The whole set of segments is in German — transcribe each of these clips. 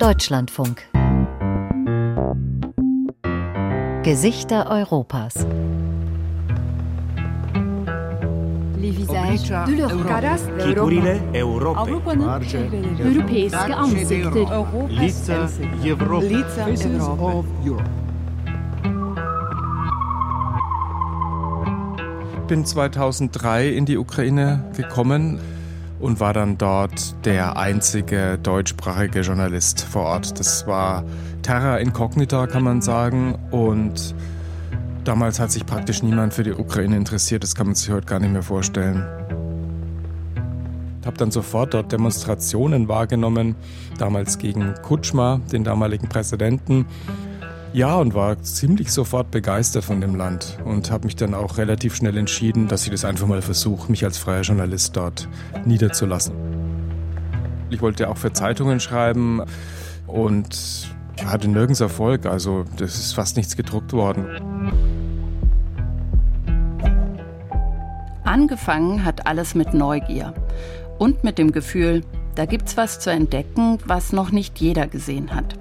Deutschlandfunk. Gesichter Europas. Les visages de l'Europe. Figurile Europei. Avrupa'nın Europeiske ansikter. Europei. Faces of Europe. bin 2003 in die Ukraine gekommen und war dann dort der einzige deutschsprachige Journalist vor Ort. Das war Terra Incognita, kann man sagen. Und damals hat sich praktisch niemand für die Ukraine interessiert. Das kann man sich heute gar nicht mehr vorstellen. Ich habe dann sofort dort Demonstrationen wahrgenommen, damals gegen Kutschma, den damaligen Präsidenten. Ja, und war ziemlich sofort begeistert von dem Land und habe mich dann auch relativ schnell entschieden, dass ich das einfach mal versuche, mich als freier Journalist dort niederzulassen. Ich wollte auch für Zeitungen schreiben und hatte nirgends Erfolg, also das ist fast nichts gedruckt worden. Angefangen hat alles mit Neugier und mit dem Gefühl, da gibt's was zu entdecken, was noch nicht jeder gesehen hat.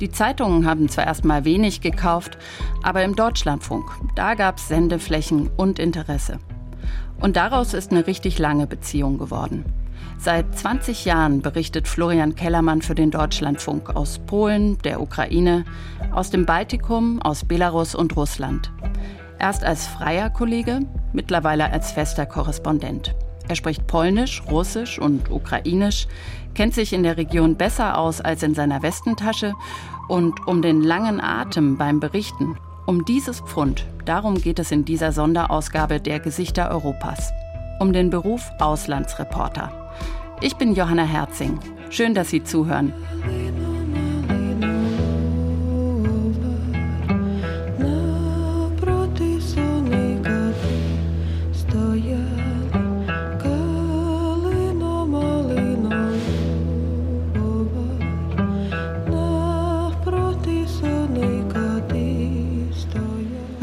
Die Zeitungen haben zwar erstmal wenig gekauft, aber im Deutschlandfunk, da gab's Sendeflächen und Interesse. Und daraus ist eine richtig lange Beziehung geworden. Seit 20 Jahren berichtet Florian Kellermann für den Deutschlandfunk aus Polen, der Ukraine, aus dem Baltikum, aus Belarus und Russland. Erst als freier Kollege, mittlerweile als fester Korrespondent. Er spricht Polnisch, Russisch und Ukrainisch, kennt sich in der Region besser aus als in seiner Westentasche und um den langen Atem beim Berichten, um dieses Pfund, darum geht es in dieser Sonderausgabe der Gesichter Europas. Um den Beruf Auslandsreporter. Ich bin Johanna Herzing. Schön, dass Sie zuhören.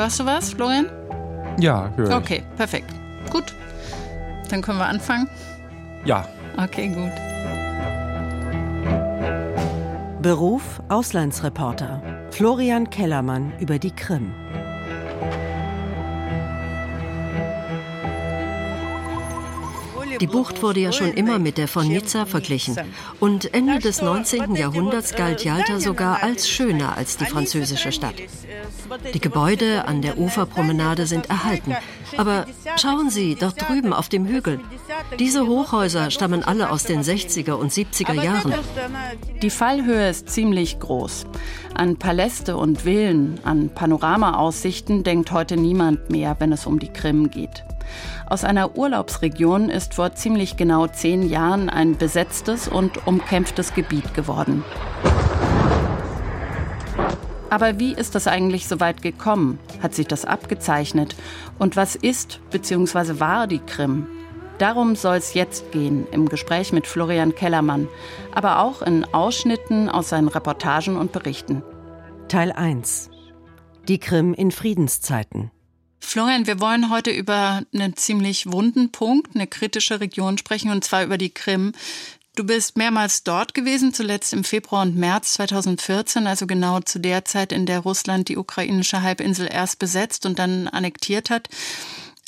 Hörst du was, Florian? Ja, höre ich. Okay, perfekt. Gut. Dann können wir anfangen. Ja, Okay, gut. Beruf Auslandsreporter. Florian Kellermann über die Krim. Die Bucht wurde ja schon immer mit der von Nizza verglichen. Und Ende des 19. Jahrhunderts galt Jalta sogar als schöner als die französische Stadt. Die Gebäude an der Uferpromenade sind erhalten. Aber schauen Sie dort drüben auf dem Hügel. Diese Hochhäuser stammen alle aus den 60er und 70er Jahren. Die Fallhöhe ist ziemlich groß. An Paläste und Villen, an Panoramaaussichten denkt heute niemand mehr, wenn es um die Krim geht. Aus einer Urlaubsregion ist vor ziemlich genau zehn Jahren ein besetztes und umkämpftes Gebiet geworden. Aber wie ist das eigentlich so weit gekommen? Hat sich das abgezeichnet? Und was ist bzw. war die Krim? Darum soll es jetzt gehen im Gespräch mit Florian Kellermann, aber auch in Ausschnitten aus seinen Reportagen und Berichten. Teil 1. Die Krim in Friedenszeiten. Florian, wir wollen heute über einen ziemlich wunden Punkt, eine kritische Region sprechen, und zwar über die Krim. Du bist mehrmals dort gewesen, zuletzt im Februar und März 2014, also genau zu der Zeit, in der Russland die ukrainische Halbinsel erst besetzt und dann annektiert hat.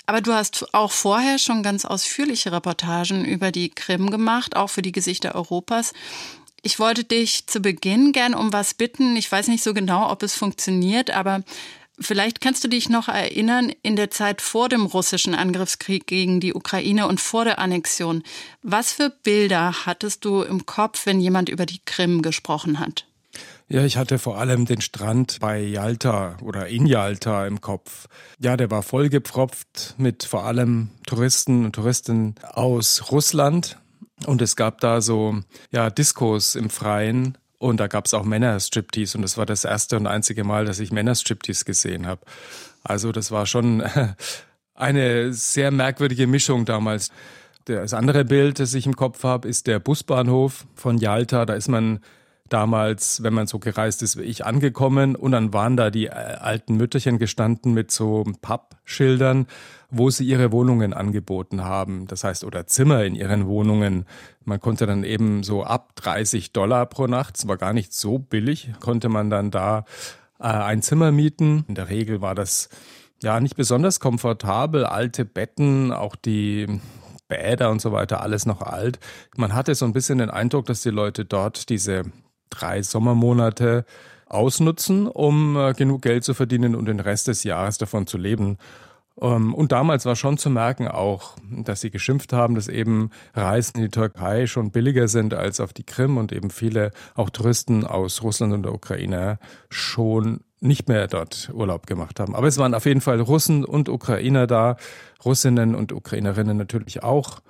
Aber du hast auch vorher schon ganz ausführliche Reportagen über die Krim gemacht, auch für die Gesichter Europas. Ich wollte dich zu Beginn gern um was bitten. Ich weiß nicht so genau, ob es funktioniert, aber Vielleicht kannst du dich noch erinnern, in der Zeit vor dem russischen Angriffskrieg gegen die Ukraine und vor der Annexion. Was für Bilder hattest du im Kopf, wenn jemand über die Krim gesprochen hat? Ja, ich hatte vor allem den Strand bei Yalta oder in Yalta im Kopf. Ja, der war vollgepfropft mit vor allem Touristen und Touristinnen aus Russland. Und es gab da so, ja, Diskos im Freien und da gab es auch Männer-Striptease und das war das erste und einzige Mal, dass ich Männer-Striptease gesehen habe. Also das war schon eine sehr merkwürdige Mischung damals. Das andere Bild, das ich im Kopf habe, ist der Busbahnhof von Yalta. Da ist man damals, wenn man so gereist ist wie ich, angekommen und dann waren da die äh, alten Mütterchen gestanden mit so Pappschildern, wo sie ihre Wohnungen angeboten haben. Das heißt, oder Zimmer in ihren Wohnungen. Man konnte dann eben so ab 30 Dollar pro Nacht, es war gar nicht so billig, konnte man dann da äh, ein Zimmer mieten. In der Regel war das ja nicht besonders komfortabel, alte Betten, auch die Bäder und so weiter, alles noch alt. Man hatte so ein bisschen den Eindruck, dass die Leute dort diese drei Sommermonate ausnutzen, um äh, genug Geld zu verdienen und den Rest des Jahres davon zu leben. Ähm, und damals war schon zu merken auch, dass sie geschimpft haben, dass eben Reisen in die Türkei schon billiger sind als auf die Krim und eben viele auch Touristen aus Russland und der Ukraine schon nicht mehr dort Urlaub gemacht haben. Aber es waren auf jeden Fall Russen und Ukrainer da, Russinnen und Ukrainerinnen natürlich auch.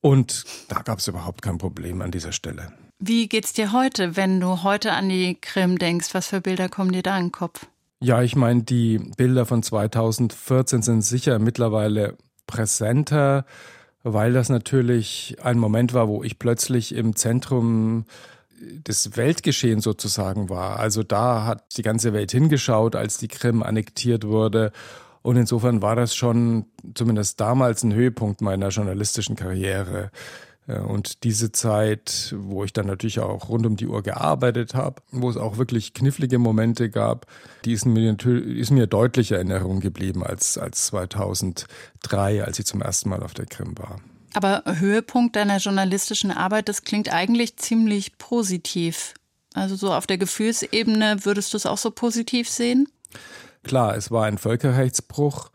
Und da gab es überhaupt kein Problem an dieser Stelle. Wie geht's dir heute, wenn du heute an die Krim denkst? Was für Bilder kommen dir da in den Kopf? Ja, ich meine, die Bilder von 2014 sind sicher mittlerweile präsenter, weil das natürlich ein Moment war, wo ich plötzlich im Zentrum des Weltgeschehens sozusagen war. Also da hat die ganze Welt hingeschaut, als die Krim annektiert wurde. Und insofern war das schon zumindest damals ein Höhepunkt meiner journalistischen Karriere. Und diese Zeit, wo ich dann natürlich auch rund um die Uhr gearbeitet habe, wo es auch wirklich knifflige Momente gab, die ist mir, ist mir deutlicher in Erinnerung geblieben als, als 2003, als ich zum ersten Mal auf der Krim war. Aber Höhepunkt deiner journalistischen Arbeit, das klingt eigentlich ziemlich positiv. Also so auf der Gefühlsebene würdest du es auch so positiv sehen? Klar, es war ein Völkerrechtsbruch.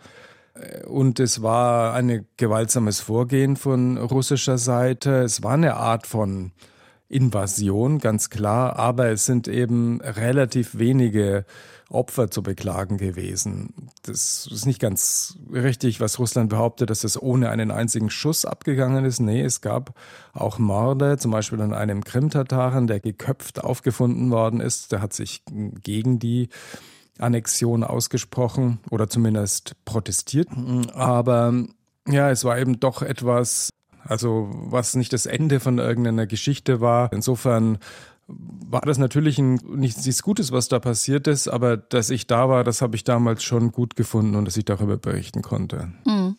Und es war ein gewaltsames Vorgehen von russischer Seite. Es war eine Art von Invasion, ganz klar, aber es sind eben relativ wenige Opfer zu beklagen gewesen. Das ist nicht ganz richtig, was Russland behauptet, dass es ohne einen einzigen Schuss abgegangen ist. Nee, es gab auch Morde, zum Beispiel an einem Krim-Tataren, der geköpft aufgefunden worden ist. Der hat sich gegen die Annexion ausgesprochen oder zumindest protestiert. Aber ja, es war eben doch etwas, also was nicht das Ende von irgendeiner Geschichte war. Insofern war das natürlich ein, nicht nichts Gutes, was da passiert ist, aber dass ich da war, das habe ich damals schon gut gefunden und dass ich darüber berichten konnte. Mhm.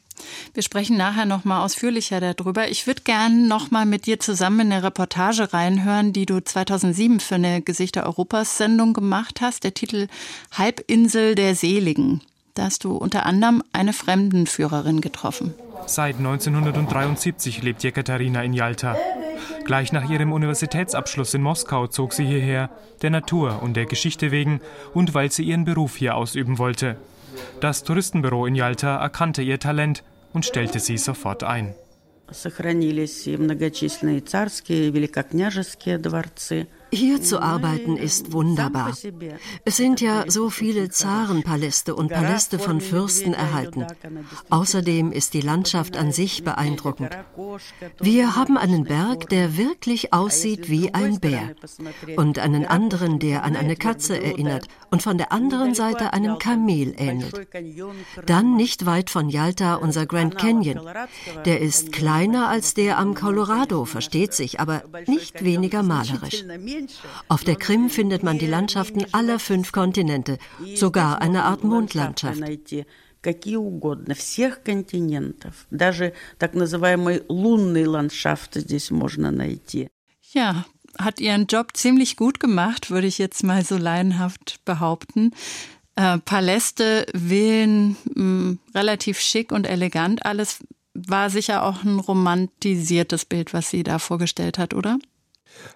Wir sprechen nachher noch mal ausführlicher darüber. Ich würde gerne noch mal mit dir zusammen in eine Reportage reinhören, die du 2007 für eine Gesichter Europas Sendung gemacht hast. Der Titel Halbinsel der Seligen. Da hast du unter anderem eine Fremdenführerin getroffen. Seit 1973 lebt Jekaterina in Jalta. Gleich nach ihrem Universitätsabschluss in Moskau zog sie hierher, der Natur und der Geschichte wegen und weil sie ihren Beruf hier ausüben wollte. Das Touristenbüro in Jalta erkannte ihr Talent und stellte sie sofort ein. Сохранились многочисленные царские, великокняжеские дворцы – hier zu arbeiten ist wunderbar. Es sind ja so viele Zarenpaläste und Paläste von Fürsten erhalten. Außerdem ist die Landschaft an sich beeindruckend. Wir haben einen Berg, der wirklich aussieht wie ein Bär und einen anderen, der an eine Katze erinnert und von der anderen Seite einem Kamel ähnelt. Dann nicht weit von Yalta unser Grand Canyon. Der ist kleiner als der am Colorado, versteht sich, aber nicht weniger malerisch. Auf der Krim findet man die Landschaften aller fünf Kontinente, sogar eine Art Mondlandschaft. какие угодно, всех континентов. Даже так называемый лунный ландшафт здесь можно найти. Ja, hat ihren Job ziemlich gut gemacht, würde ich jetzt mal so laienhaft behaupten. Äh, Paläste, Villen, mh, mm, relativ schick und elegant. Alles war sicher auch ein romantisiertes Bild, was sie da vorgestellt hat, oder?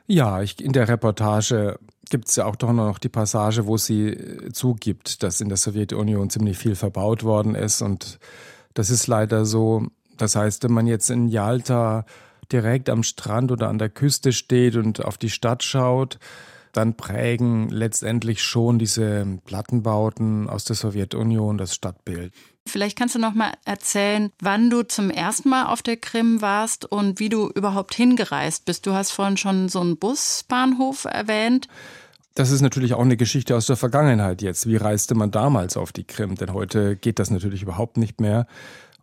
Ja, ich, in der Reportage gibt es ja auch doch noch die Passage, wo sie äh, zugibt, dass in der Sowjetunion ziemlich viel verbaut worden ist. Und das ist leider so. Das heißt, wenn man jetzt in Yalta direkt am Strand oder an der Küste steht und auf die Stadt schaut, dann prägen letztendlich schon diese Plattenbauten aus der Sowjetunion das Stadtbild. Vielleicht kannst du noch mal erzählen, wann du zum ersten Mal auf der Krim warst und wie du überhaupt hingereist bist. Du hast vorhin schon so einen Busbahnhof erwähnt. Das ist natürlich auch eine Geschichte aus der Vergangenheit jetzt. Wie reiste man damals auf die Krim? Denn heute geht das natürlich überhaupt nicht mehr.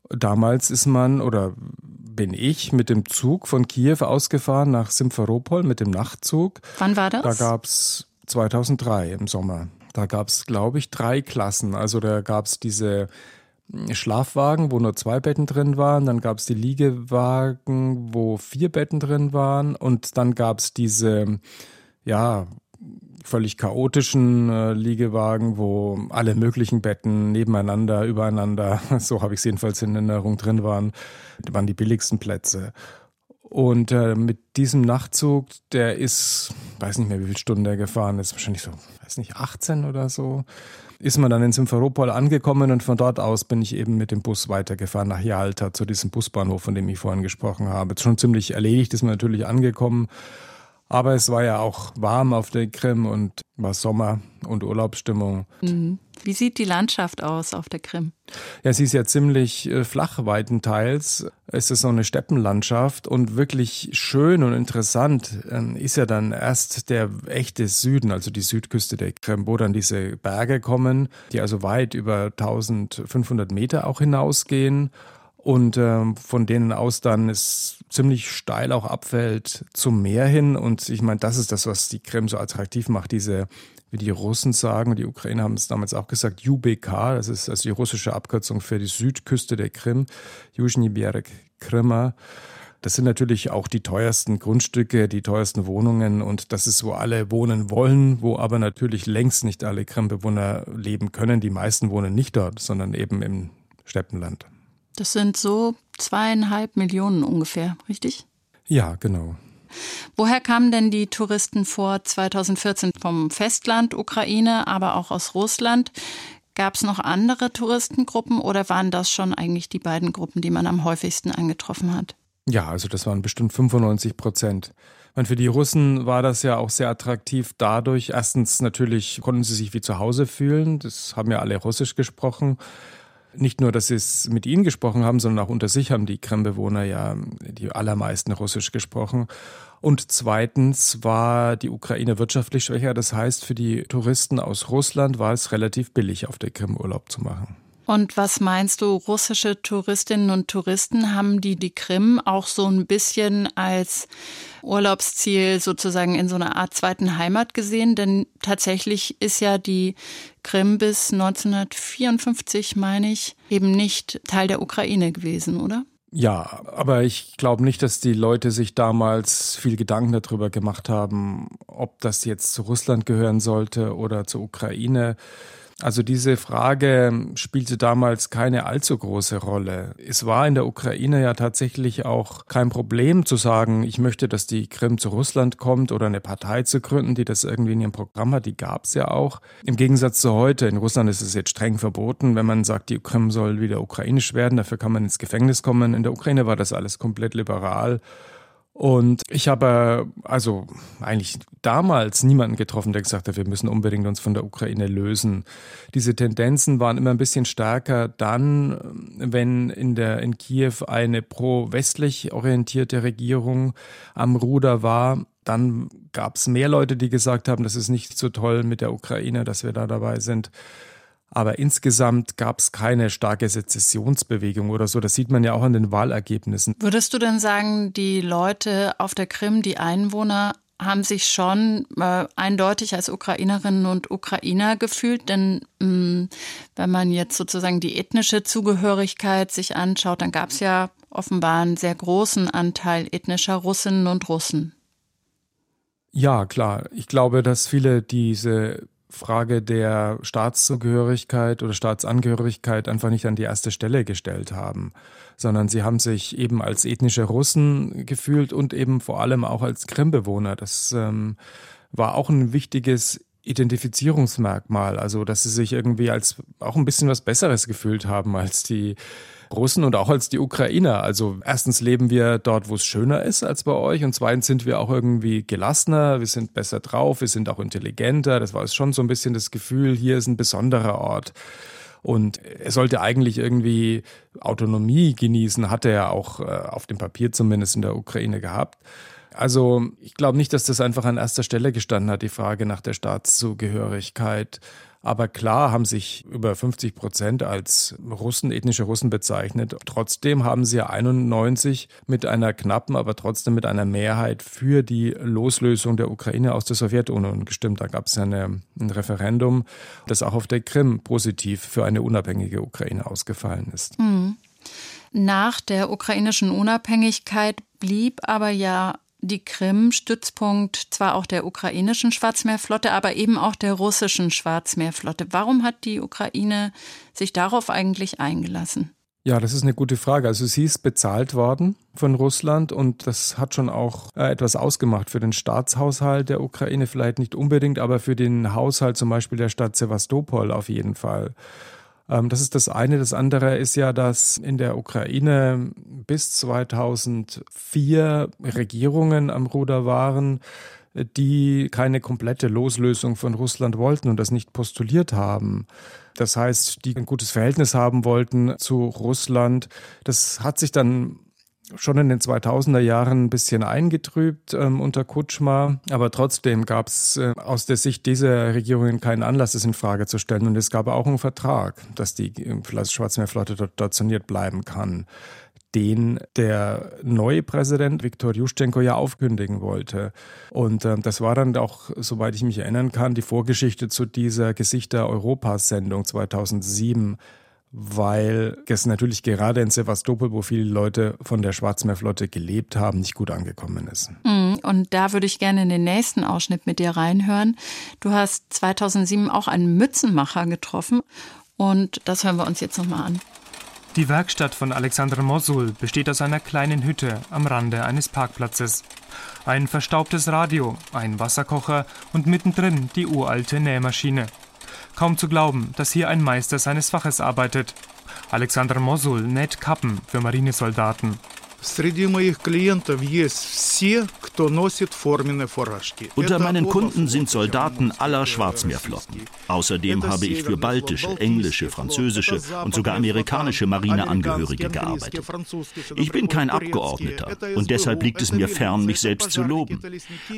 Damals ist man oder bin ich mit dem Zug von Kiew ausgefahren nach Simferopol mit dem Nachtzug. Wann war das? Da gab es 2003 im Sommer. Da gab es, glaube ich, drei Klassen. Also da gab es diese Schlafwagen, wo nur zwei Betten drin waren. Dann gab es die Liegewagen, wo vier Betten drin waren. Und dann gab es diese, ja, völlig chaotischen äh, Liegewagen, wo alle möglichen Betten nebeneinander, übereinander, so habe ich es jedenfalls in Erinnerung drin waren, waren die billigsten Plätze. Und äh, mit diesem Nachtzug, der ist, weiß nicht mehr, wie viele Stunden der gefahren ist, wahrscheinlich so, weiß nicht, 18 oder so ist man dann in Simferopol angekommen und von dort aus bin ich eben mit dem Bus weitergefahren nach Jalta zu diesem Busbahnhof, von dem ich vorhin gesprochen habe. Schon ziemlich erledigt ist man natürlich angekommen aber es war ja auch warm auf der Krim und war Sommer und Urlaubsstimmung. Mhm. Wie sieht die Landschaft aus auf der Krim? Ja, sie ist ja ziemlich äh, flach weitenteils. Es ist so eine Steppenlandschaft und wirklich schön und interessant ähm, ist ja dann erst der echte Süden, also die Südküste der Krim, wo dann diese Berge kommen, die also weit über 1500 Meter auch hinausgehen und ähm, von denen aus dann es ziemlich steil auch abfällt zum Meer hin. Und ich meine, das ist das, was die Krim so attraktiv macht, diese, wie die Russen sagen, die Ukrainer haben es damals auch gesagt, UBK, das ist also die russische Abkürzung für die Südküste der Krim, Yuzhny Berg Krima. Das sind natürlich auch die teuersten Grundstücke, die teuersten Wohnungen und das ist, wo alle wohnen wollen, wo aber natürlich längst nicht alle Krim-Bewohner leben können. Die meisten wohnen nicht dort, sondern eben im Steppenland. Das sind so zweieinhalb Millionen ungefähr, richtig? Ja, genau. Woher kamen denn die Touristen vor 2014 vom Festland Ukraine, aber auch aus Russland? Gab es noch andere Touristengruppen oder waren das schon eigentlich die beiden Gruppen, die man am häufigsten angetroffen hat? Ja, also das waren bestimmt 95 Prozent. Und für die Russen war das ja auch sehr attraktiv dadurch. Erstens natürlich konnten sie sich wie zu Hause fühlen. Das haben ja alle Russisch gesprochen. Nicht nur, dass sie es mit ihnen gesprochen haben, sondern auch unter sich haben die Krim-Bewohner ja die allermeisten Russisch gesprochen. Und zweitens war die Ukraine wirtschaftlich schwächer. Das heißt, für die Touristen aus Russland war es relativ billig, auf der Krim Urlaub zu machen. Und was meinst du, russische Touristinnen und Touristen haben die die Krim auch so ein bisschen als Urlaubsziel sozusagen in so einer Art zweiten Heimat gesehen? Denn tatsächlich ist ja die Krim bis 1954, meine ich, eben nicht Teil der Ukraine gewesen, oder? Ja, aber ich glaube nicht, dass die Leute sich damals viel Gedanken darüber gemacht haben, ob das jetzt zu Russland gehören sollte oder zur Ukraine. Also diese Frage spielte damals keine allzu große Rolle. Es war in der Ukraine ja tatsächlich auch kein Problem zu sagen, ich möchte, dass die Krim zu Russland kommt oder eine Partei zu gründen, die das irgendwie in ihrem Programm hat. Die gab es ja auch. Im Gegensatz zu heute. In Russland ist es jetzt streng verboten, wenn man sagt, die Krim soll wieder ukrainisch werden. Dafür kann man ins Gefängnis kommen. In der Ukraine war das alles komplett liberal. Und ich habe also eigentlich damals niemanden getroffen, der gesagt hat, wir müssen unbedingt uns von der Ukraine lösen. Diese Tendenzen waren immer ein bisschen stärker dann, wenn in der in Kiew eine pro-westlich orientierte Regierung am Ruder war. Dann gab es mehr Leute, die gesagt haben, das ist nicht so toll mit der Ukraine, dass wir da dabei sind. Aber insgesamt gab es keine starke Sezessionsbewegung oder so. Das sieht man ja auch an den Wahlergebnissen. Würdest du denn sagen, die Leute auf der Krim, die Einwohner, haben sich schon äh, eindeutig als Ukrainerinnen und Ukrainer gefühlt, denn mh, mm, wenn man jetzt sozusagen die ethnische Zugehörigkeit sich anschaut, dann gab es ja offenbar einen sehr großen Anteil ethnischer Russinnen und Russen. Ja, klar. Ich glaube, dass viele diese Frage der Staatszugehörigkeit oder Staatsangehörigkeit einfach nicht an die erste Stelle gestellt haben, sondern sie haben sich eben als ethnische Russen gefühlt und eben vor allem auch als Krimbewohner. Das ähm, war auch ein wichtiges Identifizierungsmerkmal, also dass sie sich irgendwie als auch ein bisschen was Besseres gefühlt haben als die Russen und auch als die Ukrainer. Also erstens leben wir dort, wo es schöner ist als bei euch und zweitens sind wir auch irgendwie gelassener, wir sind besser drauf, wir sind auch intelligenter. Das war schon so ein bisschen das Gefühl, hier ist ein besonderer Ort. Und er sollte eigentlich irgendwie Autonomie genießen, hat er ja auch äh, auf dem Papier zumindest in der Ukraine gehabt. Also ich glaube nicht, dass das einfach an erster Stelle gestanden hat, die Frage nach der Staatszugehörigkeit. Aber klar haben sich über 50 Prozent als Russen, ethnische Russen bezeichnet. Trotzdem haben sie 91 mit einer knappen, aber trotzdem mit einer Mehrheit für die Loslösung der Ukraine aus der Sowjetunion gestimmt. Da gab es ja eine, ein Referendum, das auch auf der Krim positiv für eine unabhängige Ukraine ausgefallen ist. Mhm. Nach der ukrainischen Unabhängigkeit blieb aber ja die Krim Stützpunkt zwar auch der ukrainischen Schwarzmeerflotte, aber eben auch der russischen Schwarzmeerflotte. Warum hat die Ukraine sich darauf eigentlich eingelassen? Ja, das ist eine gute Frage. Also sie ist bezahlt worden von Russland und das hat schon auch äh, etwas ausgemacht für den Staatshaushalt der Ukraine, vielleicht nicht unbedingt, aber für den Haushalt zum Beispiel der Stadt Sevastopol auf jeden Fall. Ähm, das ist das eine. Das andere ist ja, dass in der Ukraine bis 2004 Regierungen am Ruder waren, die keine komplette Loslösung von Russland wollten und das nicht postuliert haben. Das heißt, die ein gutes Verhältnis haben wollten zu Russland. Das hat sich dann schon in den 2000er Jahren ein bisschen eingetrübt ähm, unter Kutschma, aber trotzdem gab es äh, aus der Sicht dieser Regierungen keinen Anlass, es in Frage zu stellen. Und es gab auch einen Vertrag, dass die äh, Schwarzmeerflotte dort stationiert bleiben kann den der neue Präsident Viktor Juschenko ja aufkündigen wollte. Und äh, das war dann auch, soweit ich mich erinnern kann, die Vorgeschichte zu dieser Gesichter Europas-Sendung 2007 weil es natürlich gerade in Sevastopol, wo viele Leute von der Schwarzmeerflotte gelebt haben, nicht gut angekommen ist. Mhm, und da würde ich gerne in den nächsten Ausschnitt mit dir reinhören. Du hast 2007 auch einen Mützenmacher getroffen und das hören wir uns jetzt nochmal an. Die Werkstatt von Alexander Mosul besteht aus einer kleinen Hütte am Rande eines Parkplatzes. Ein verstaubtes Radio, ein Wasserkocher und mittendrin die uralte Nähmaschine. Kaum zu glauben, dass hier ein Meister seines Faches arbeitet. Alexander Mosul näht Kappen für Marinesoldaten. Среди моих клиентов есть все, кто носит форменные фуражки. Unter meinen Kunden sind Soldaten aller Schwarzmeerflotten. Außerdem habe ich für baltische, englische, französische und sogar amerikanische Marineangehörige gearbeitet. Ich bin kein Abgeordneter und deshalb liegt es mir fern, mich selbst zu loben.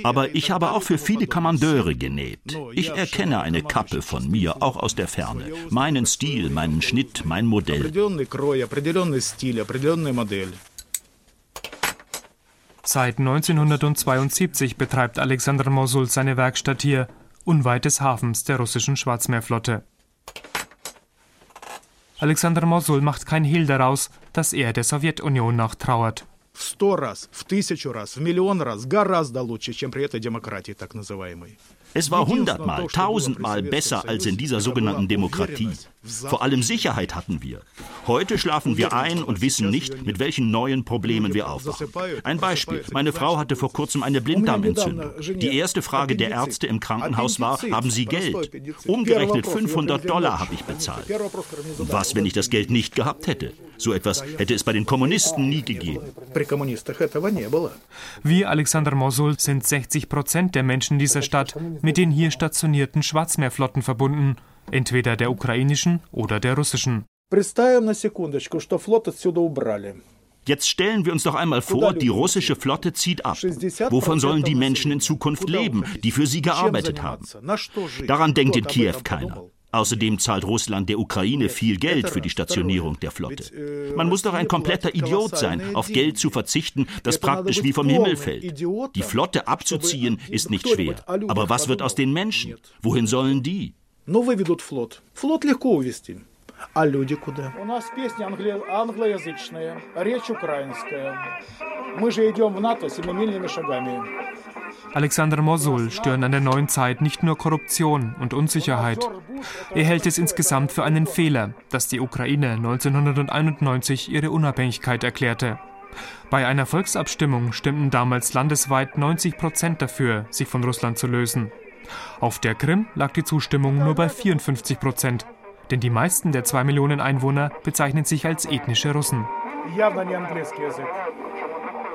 Aber ich habe auch für viele Kommandeure genäht. Ich erkenne eine Kappe von mir auch aus der Ferne. Meinen Stil, meinen Schnitt, mein Modell. Seit 1972 betreibt Alexander Mosul seine Werkstatt hier, unweit des Hafens der russischen Schwarzmeerflotte. Alexander Mosul macht kein Hehl daraus, dass er der Sowjetunion nachtrauert. В сто раз, в тысячу раз, в миллион раз гораздо лучше, чем при этой демократии так называемой. Es war hundertmal, tausendmal besser als in dieser sogenannten Demokratie. Vor allem Sicherheit hatten wir. Heute schlafen wir ein und wissen nicht, mit welchen neuen Problemen wir aufwachen. Ein Beispiel. Meine Frau hatte vor kurzem eine Blinddarmentzündung. Die erste Frage der Ärzte im Krankenhaus war, haben Sie Geld? Umgerechnet 500 Dollar habe ich bezahlt. Was, wenn ich das Geld nicht gehabt hätte? So etwas hätte es bei den Kommunisten nie gegeben. Wie Alexander Mosul sind 60 Prozent der Menschen dieser Stadt mit den hier stationierten Schwarzmeerflotten verbunden, entweder der ukrainischen oder der russischen. Jetzt stellen wir uns doch einmal vor, die russische Flotte zieht ab. Wovon sollen die Menschen in Zukunft leben, die für sie gearbeitet haben? Daran denkt in Kiew keiner. Außerdem zahlt Russland der Ukraine viel Geld für die Stationierung der Flotte. Man muss doch ein kompletter Idiot sein, auf Geld zu verzichten, das praktisch wie vom Himmel fällt. Die Flotte abzuziehen ist nicht schwer. Aber was wird aus den Menschen? Wohin sollen die? А люди куда? У нас песня англи... англоязычная, речь украинская. Мы же идем в НАТО семимильными шагами. Alexander Mosul stören an der neuen Zeit nicht nur Korruption und Unsicherheit. Er hält es insgesamt für einen Fehler, dass die Ukraine 1991 ihre Unabhängigkeit erklärte. Bei einer Volksabstimmung stimmten damals landesweit 90 Prozent dafür, sich von Russland zu lösen. Auf der Krim lag die Zustimmung nur bei 54 Prozent, denn die meisten der zwei Millionen Einwohner bezeichnen sich als ethnische Russen.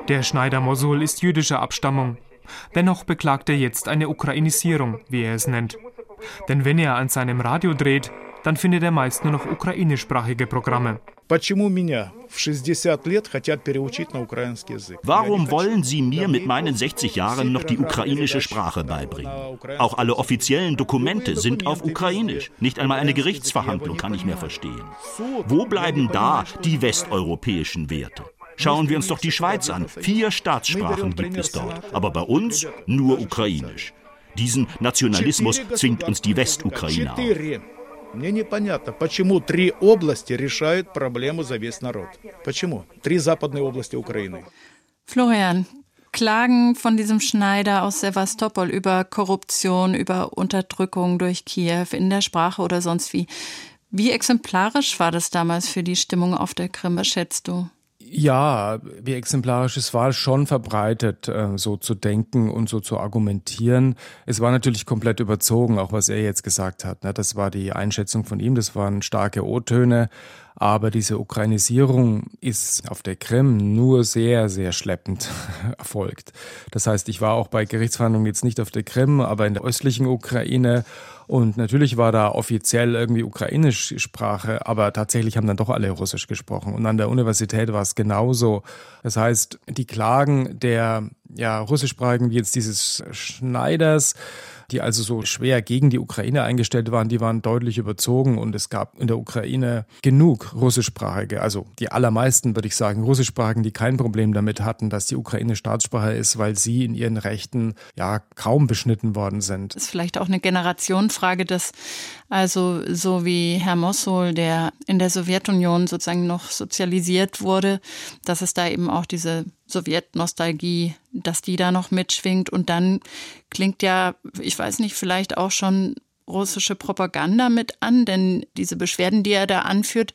Der Schneider Mosul ist jüdischer Abstammung. Dennoch beklagt er jetzt eine Ukrainisierung, wie er es nennt. Denn wenn er an seinem Radio dreht, dann findet er meist nur noch ukrainischsprachige Programme. Warum wollen Sie mir mit meinen 60 Jahren noch die ukrainische Sprache beibringen? Auch alle offiziellen Dokumente sind auf Ukrainisch. Nicht einmal eine Gerichtsverhandlung kann ich mehr verstehen. Wo bleiben da die westeuropäischen Werte? Schauen wir uns doch die Schweiz an. Vier Staatssprachen gibt es dort, aber bei uns nur ukrainisch. Diesen Nationalismus zwingt uns die Westukraine auf. Мне непонятно, почему три области решают проблему за весь народ. Почему? Три западные области Украины. Florian, Klagen von diesem Schneider aus Sevastopol über Korruption, über Unterdrückung durch Kiew in der Sprache oder sonst wie. Wie exemplarisch war das damals für die Stimmung auf der Krim, was schätzt du? Ja, wie exemplarisch es war, schon verbreitet, äh, so zu denken und so zu argumentieren. Es war natürlich komplett überzogen, auch was er jetzt gesagt hat. Ne? Das war die Einschätzung von ihm, das waren starke O-Töne. Aber diese Ukrainisierung ist auf der Krim nur sehr, sehr schleppend erfolgt. Das heißt, ich war auch bei Gerichtsverhandlungen jetzt nicht auf der Krim, aber in der östlichen Ukraine. Und natürlich war da offiziell irgendwie ukrainisch Sprache, aber tatsächlich haben dann doch alle Russisch gesprochen. Und an der Universität war es genauso. Das heißt, die Klagen der ja, russischsprachigen, wie jetzt dieses Schneiders, die also so schwer gegen die Ukraine eingestellt waren, die waren deutlich überzogen und es gab in der Ukraine genug russischsprachige, also die allermeisten würde ich sagen, russischsprachigen, die kein Problem damit hatten, dass die Ukraine Staatssprache ist, weil sie in ihren Rechten ja kaum beschnitten worden sind. Das ist vielleicht auch eine Generationenfrage, dass also so wie Herr Mossol, der in der Sowjetunion sozusagen noch sozialisiert wurde, dass es da eben auch diese Sowjetnostalgie, dass die da noch mitschwingt. Und dann klingt ja, ich weiß nicht, vielleicht auch schon russische Propaganda mit an, denn diese Beschwerden, die er da anführt,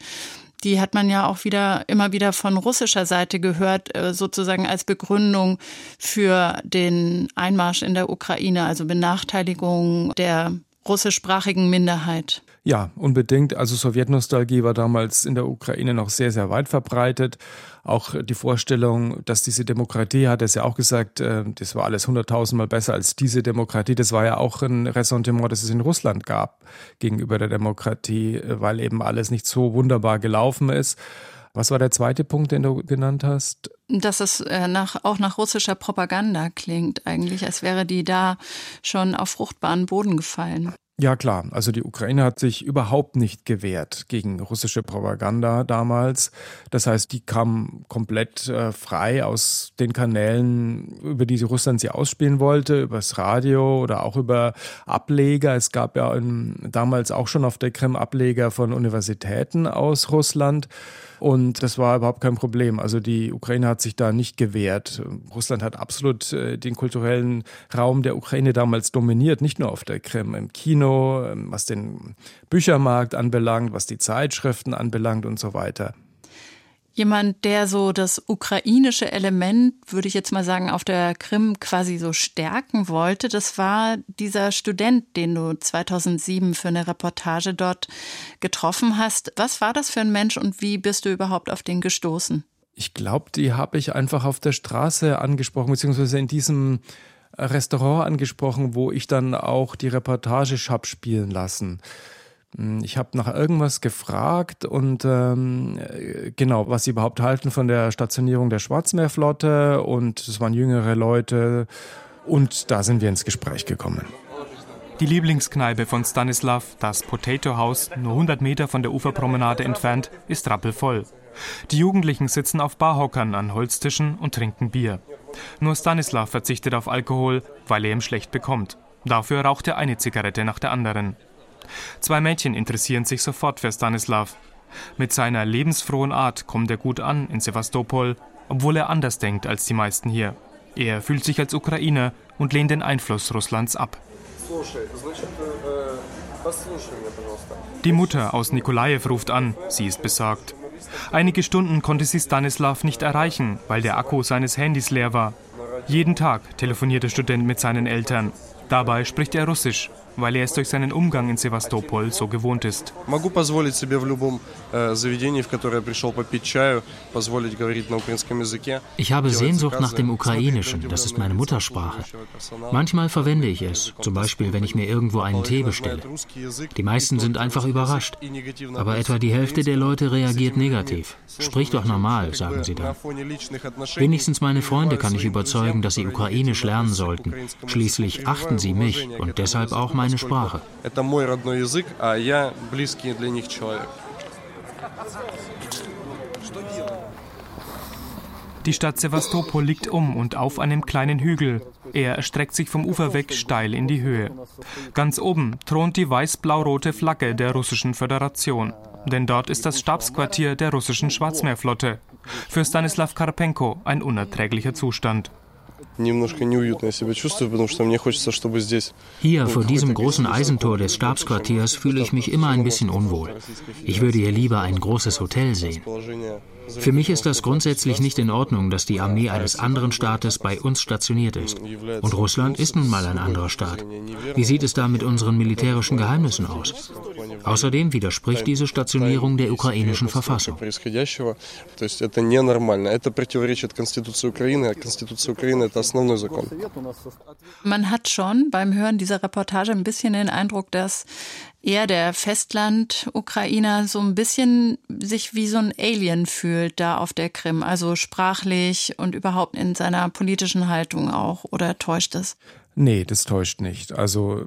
die hat man ja auch wieder immer wieder von russischer Seite gehört, äh, sozusagen als Begründung für den Einmarsch in der Ukraine, also Benachteiligung der russischsprachigen Minderheit. Ja, unbedingt. Also Sowjetnostalgie war damals in der Ukraine noch sehr, sehr weit verbreitet. Auch die Vorstellung, dass diese Demokratie, hat er es ja auch gesagt, äh, das war alles hunderttausendmal besser als diese Demokratie. Das war ja auch ein Ressentiment, das es in Russland gab gegenüber der Demokratie, äh, weil eben alles nicht so wunderbar gelaufen ist. Was war der zweite Punkt, den du genannt hast? Dass es äh, nach, auch nach russischer Propaganda klingt, eigentlich, als wäre die da schon auf fruchtbaren Boden gefallen. Ja klar, also die Ukraine hat sich überhaupt nicht gewehrt gegen russische Propaganda damals. Das heißt, die kam komplett äh, frei aus den Kanälen, über die Russland sie ausspielen wollte, übers Radio oder auch über Ableger. Es gab ja in, damals auch schon auf der Krim Ableger von Universitäten aus Russland. Und das war überhaupt kein Problem. Also die Ukraine hat sich da nicht gewehrt. Russland hat absolut äh, den kulturellen Raum der Ukraine damals dominiert, nicht nur auf der Krim, im Kino, ähm, was den Büchermarkt anbelangt, was die Zeitschriften anbelangt und so weiter. Jemand, der so das ukrainische Element, würde ich jetzt mal sagen, auf der Krim quasi so stärken wollte, das war dieser Student, den du 2007 für eine Reportage dort getroffen hast. Was war das für ein Mensch und wie bist du überhaupt auf den gestoßen? Ich glaube, die habe ich einfach auf der Straße angesprochen, beziehungsweise in diesem Restaurant angesprochen, wo ich dann auch die Reportage habe spielen lassen. Hm, ich habe nach irgendwas gefragt und ähm, genau, was sie überhaupt halten von der Stationierung der Schwarzmeerflotte und es waren jüngere Leute und da sind wir ins Gespräch gekommen. Die Lieblingskneipe von Stanislav, das Potato House, nur 100 Meter von der Uferpromenade entfernt, ist rappelvoll. Die Jugendlichen sitzen auf Barhockern an Holztischen und trinken Bier. Nur Stanislav verzichtet auf Alkohol, weil er ihm schlecht bekommt. Dafür raucht er eine Zigarette nach der anderen. Zwei Mädchen interessieren sich sofort für Stanislav. Mit seiner lebensfrohen Art kommt er gut an in Sevastopol, obwohl er anders denkt als die meisten hier. Er fühlt sich als Ukrainer und lehnt den Einfluss Russlands ab. Die Mutter aus Nikolajew ruft an, sie ist besorgt. Einige Stunden konnte sie Stanislav nicht erreichen, weil der Akku seines Handys leer war. Jeden Tag telefoniert der Student mit seinen Eltern. Dabei spricht er Russisch, weil er es durch seinen Umgang in Sevastopol so gewohnt ist. Ich habe Sehnsucht nach dem Ukrainischen, das ist meine Muttersprache. Manchmal verwende ich es, zum Beispiel wenn ich mir irgendwo einen Tee bestelle. Die meisten sind einfach überrascht, aber etwa die Hälfte der Leute reagiert negativ. Sprich doch normal, sagen sie dann. Wenigstens meine Freunde kann ich überzeugen, dass sie Ukrainisch lernen sollten. Schließlich achten sie mich und deshalb auch meine Sprache. Die Stadt Sevastopol liegt um und auf einem kleinen Hügel. Er erstreckt sich vom Ufer weg steil in die Höhe. Ganz oben thront die weiß-blau-rote Flagge der Russischen Föderation. Denn dort ist das Stabsquartier der russischen Schwarzmeerflotte. Für Stanislav Karpenko ein unerträglicher Zustand. Hier vor diesem großen Eisentor des Stabsquartiers fühle ich mich immer ein bisschen unwohl. Ich würde hier lieber ein großes Hotel sehen. Für mich ist das grundsätzlich nicht in Ordnung, dass die Armee eines anderen Staates bei uns stationiert ist. Und Russland ist nun mal ein anderer Staat. Wie sieht es da mit unseren militärischen Geheimnissen aus? Außerdem widerspricht diese Stationierung der ukrainischen Verfassung. Man hat schon beim Hören dieser Reportage ein bisschen den Eindruck, dass er, der Festland-Ukrainer, so ein bisschen sich wie so ein Alien fühlt da auf der Krim, also sprachlich und überhaupt in seiner politischen Haltung auch. Oder täuscht es? Nee, das täuscht nicht. Also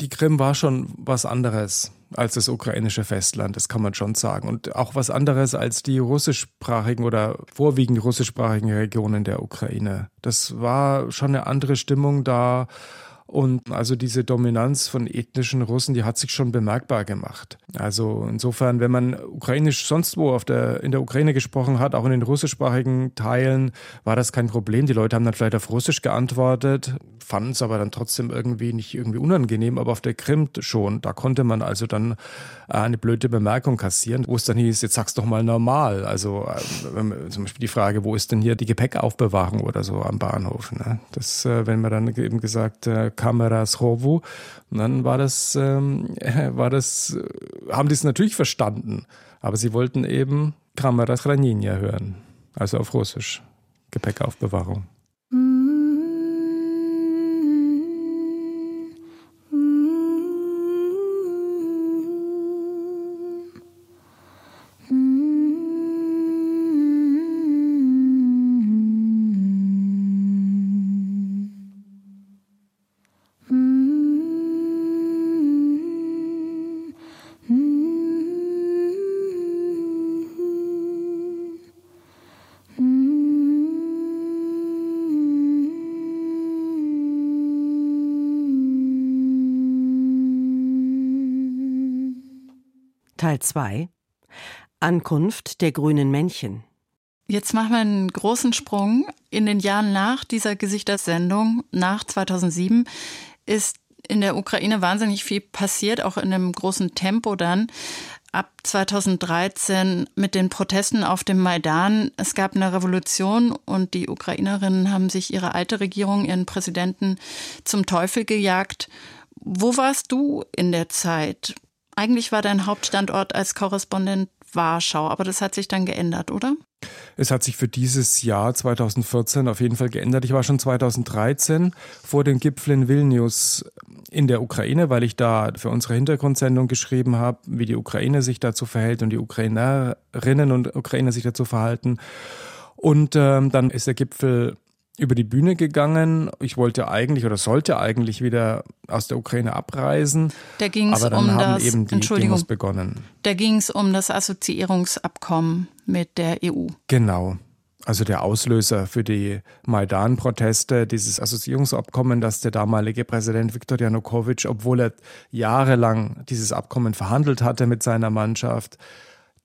die Krim war schon was anderes als das ukrainische Festland, das kann man schon sagen. Und auch was anderes als die russischsprachigen oder vorwiegend russischsprachigen Regionen der Ukraine. Das war schon eine andere Stimmung da und also diese Dominanz von ethnischen Russen, die hat sich schon bemerkbar gemacht. Also insofern, wenn man ukrainisch sonst wo auf der, in der Ukraine gesprochen hat, auch in den russischsprachigen Teilen, war das kein Problem. Die Leute haben dann vielleicht auf Russisch geantwortet, fanden es aber dann trotzdem irgendwie nicht irgendwie unangenehm, aber auf der Krim schon. Da konnte man also dann äh, eine blöde Bemerkung kassieren, wo es dann hieß, jetzt sag's doch mal normal. Also äh, zum Beispiel die Frage, wo ist denn hier die Gepäckaufbewahrung oder so am Bahnhof? Ne? Das, äh, wenn man dann eben gesagt, Kameras Hovu. Und dann war das, ähm, war das, äh, haben die es natürlich verstanden, aber sie wollten eben Kameras Hranenia hören, also auf Russisch, Gepäckaufbewahrung. Teil 2 Ankunft der grünen Männchen. Jetzt machen wir einen großen Sprung. In den Jahren nach dieser Gesichtersendung, nach 2007, ist in der Ukraine wahnsinnig viel passiert, auch in einem großen Tempo dann. Ab 2013 mit den Protesten auf dem Maidan. Es gab eine Revolution und die Ukrainerinnen haben sich ihre alte Regierung, ihren Präsidenten zum Teufel gejagt. Wo warst du in der Zeit? Eigentlich war dein Hauptstandort als Korrespondent Warschau, aber das hat sich dann geändert, oder? Es hat sich für dieses Jahr 2014 auf jeden Fall geändert. Ich war schon 2013 vor dem Gipfel in Vilnius in der Ukraine, weil ich da für unsere Hintergrundsendung geschrieben habe, wie die Ukraine sich dazu verhält und die Ukrainerinnen und Ukrainer sich dazu verhalten. Und ähm, dann ist der Gipfel über die Bühne gegangen. Ich wollte eigentlich oder sollte eigentlich wieder aus der Ukraine abreisen. Da ging es um haben das, eben die Entschuldigung, Demos begonnen. Da ging es um das Assoziierungsabkommen mit der EU. Genau. Also der Auslöser für die Maidan-Proteste, dieses Assoziierungsabkommen, das der damalige Präsident Viktor Janukowitsch, obwohl er jahrelang dieses Abkommen verhandelt hatte mit seiner Mannschaft,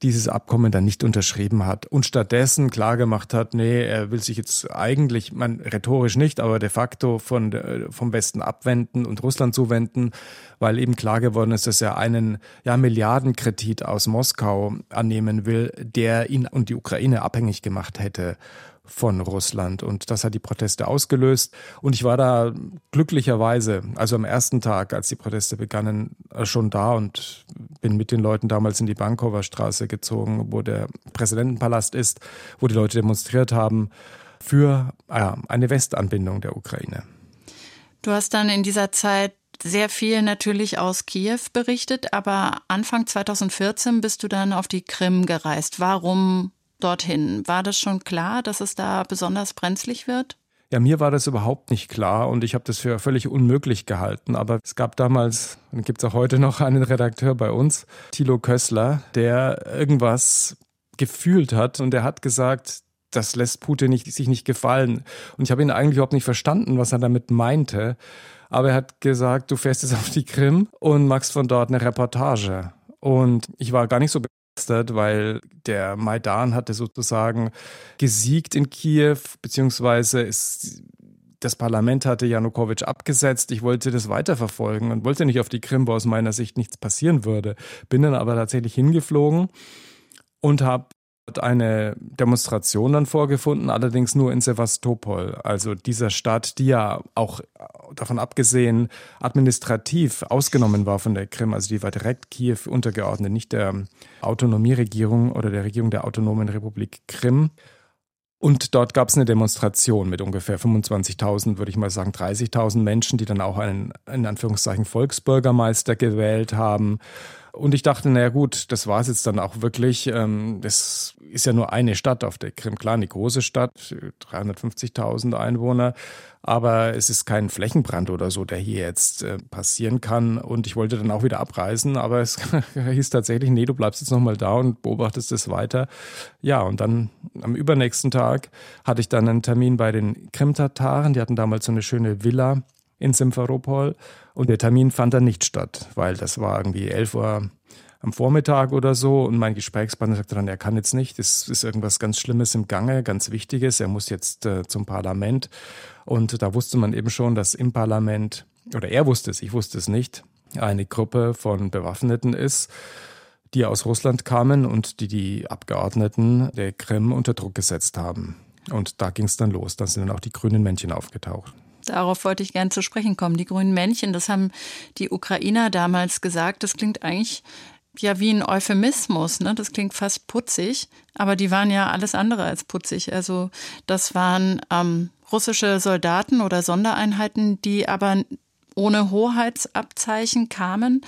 dieses Abkommen dann nicht unterschrieben hat und stattdessen klargemacht hat, nee, er will sich jetzt eigentlich, man rhetorisch nicht, aber de facto von der, vom Westen abwenden und Russland zuwenden, weil eben klar geworden ist, dass er einen ja, Milliardenkredit aus Moskau annehmen will, der ihn und die Ukraine abhängig gemacht hätte von Russland. Und das hat die Proteste ausgelöst. Und ich war da glücklicherweise, also am ersten Tag, als die Proteste begannen, schon da und bin mit den Leuten damals in die Bankower Straße gezogen, wo der Präsidentenpalast ist, wo die Leute demonstriert haben für äh, eine Westanbindung der Ukraine. Du hast dann in dieser Zeit sehr viel natürlich aus Kiew berichtet, aber Anfang 2014 bist du dann auf die Krim gereist. Warum dorthin? War das schon klar, dass es da besonders brenzlig wird? Ja, mir war das überhaupt nicht klar und ich habe das für völlig unmöglich gehalten. Aber es gab damals, und gibt es auch heute noch einen Redakteur bei uns, Thilo Kössler, der irgendwas gefühlt hat und der hat gesagt, das lässt Putin nicht, sich nicht gefallen. Und ich habe ihn eigentlich überhaupt nicht verstanden, was er damit meinte. Aber er hat gesagt, du fährst jetzt auf die Krim und machst von dort eine Reportage. Und ich war gar nicht so weil der Maidan hatte sozusagen gesiegt in Kiew, beziehungsweise ist das Parlament hatte Janukowitsch abgesetzt. Ich wollte das weiterverfolgen und wollte nicht auf die Krim, wo aus meiner Sicht nichts passieren würde. Bin dann aber tatsächlich hingeflogen und habe hat eine Demonstration dann vorgefunden, allerdings nur in Sevastopol, also dieser Stadt, die ja auch davon abgesehen administrativ ausgenommen war von der Krim, also die war direkt Kiew untergeordnet, nicht der Autonomieregierung oder der Regierung der Autonomen Republik Krim. Und dort gab es eine Demonstration mit ungefähr 25.000, würde ich mal sagen, 30.000 Menschen, die dann auch einen, in Anführungszeichen, Volksbürgermeister gewählt haben. Und ich dachte, naja gut, das war es jetzt dann auch wirklich. Ähm, das ist ja nur eine Stadt auf der Krim. Klar, eine große Stadt, 350.000 Einwohner. Aber es ist kein Flächenbrand oder so, der hier jetzt äh, passieren kann. Und ich wollte dann auch wieder abreisen, aber es hieß tatsächlich, nee, du bleibst jetzt nochmal da und beobachtest es weiter. Ja, und dann am übernächsten Tag hatte ich dann einen Termin bei den Krim-Tataren. Die hatten damals so eine schöne Villa in Simferopol. Und der Termin fand dann nicht statt, weil das war irgendwie 11 Uhr am Vormittag oder so und mein Gesprächspartner sagte dann, er kann jetzt nicht, es ist irgendwas ganz Schlimmes im Gange, ganz Wichtiges, er muss jetzt äh, zum Parlament. Und da wusste man eben schon, dass im Parlament, oder er wusste es, ich wusste es nicht, eine Gruppe von Bewaffneten ist, die aus Russland kamen und die die Abgeordneten der Krim unter Druck gesetzt haben. Und da ging es dann los. Da sind dann auch die grünen Männchen aufgetaucht. Darauf wollte ich gern zu sprechen kommen. Die grünen Männchen, das haben die Ukrainer damals gesagt. Das klingt eigentlich ja wie ein Euphemismus. Ne? Das klingt fast putzig, aber die waren ja alles andere als putzig. Also das waren ähm, russische Soldaten oder Sondereinheiten, die aber ohne Hoheitsabzeichen kamen.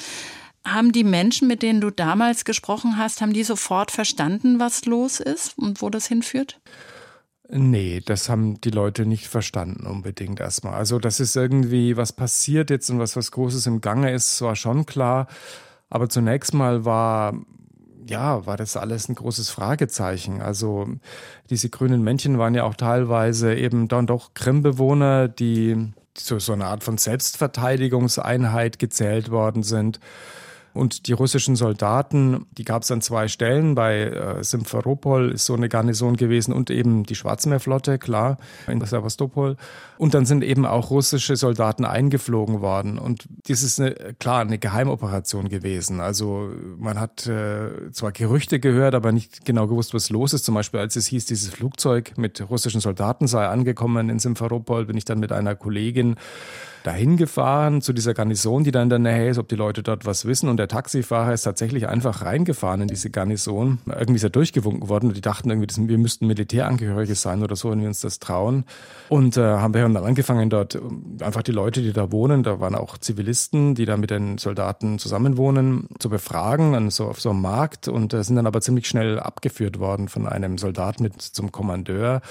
Haben die Menschen, mit denen du damals gesprochen hast, haben die sofort verstanden, was los ist und wo das hinführt? Nee, das haben die Leute nicht verstanden unbedingt erstmal. Also, dass es irgendwie was passiert jetzt und was was Großes im Gange ist, war schon klar. Aber zunächst mal war ja, war das alles ein großes Fragezeichen. Also diese grünen Männchen waren ja auch teilweise eben dann doch Krim-Bewohner, die zu so einer Art von Selbstverteidigungseinheit gezählt worden sind. Und die russischen Soldaten, die gab es an zwei Stellen. Bei äh, Simferopol ist so eine Garnison gewesen und eben die Schwarzmeerflotte, klar, in Sevastopol. Und dann sind eben auch russische Soldaten eingeflogen worden. Und das ist eine, klar eine Geheimoperation gewesen. Also man hat äh, zwar Gerüchte gehört, aber nicht genau gewusst, was los ist. Zum Beispiel, als es hieß, dieses Flugzeug mit russischen Soldaten sei angekommen in Simferopol, bin ich dann mit einer Kollegin dahin gefahren zu dieser Garnison, die dann in der Nähe ist, ob die Leute dort was wissen. Und der Taxifahrer ist tatsächlich einfach reingefahren in diese Garnison. Irgendwie ist er durchgewunken worden und die dachten irgendwie, das, wir müssten Militärangehörige sein oder so, wenn wir uns das trauen. Und äh, haben wir dann angefangen dort einfach die Leute, die da wohnen, da waren auch Zivilisten, die da mit den Soldaten zusammenwohnen, zu befragen, an so, auf so einem Markt und äh, sind dann aber ziemlich schnell abgeführt worden von einem Soldat mit zum Kommandeur.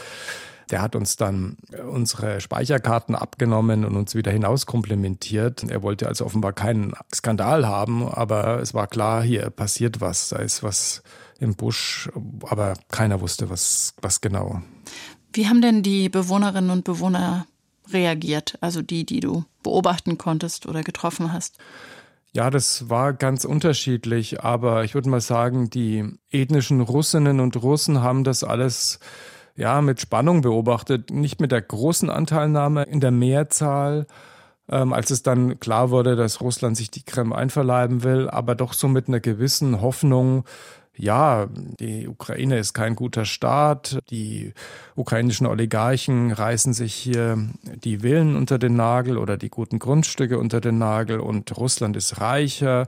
Der hat uns dann äh, unsere Speicherkarten abgenommen und uns wieder hinaus komplimentiert. Er wollte also offenbar keinen Skandal haben, aber es war klar, hier passiert was, da ist was im Busch, aber keiner wusste, was, was genau. Wie haben denn die Bewohnerinnen und Bewohner reagiert, also die, die du beobachten konntest oder getroffen hast? Ja, das war ganz unterschiedlich, aber ich würde mal sagen, die ethnischen Russinnen und Russen haben das alles ja, mit Spannung beobachtet, nicht mit der großen Anteilnahme in der Mehrzahl, ähm, als es dann klar wurde, dass Russland sich die Krim einverleiben will, aber doch so mit einer gewissen Hoffnung, ja, die Ukraine ist kein guter Staat, die ukrainischen Oligarchen reißen sich hier die Villen unter den Nagel oder die guten Grundstücke unter den Nagel und Russland ist reicher.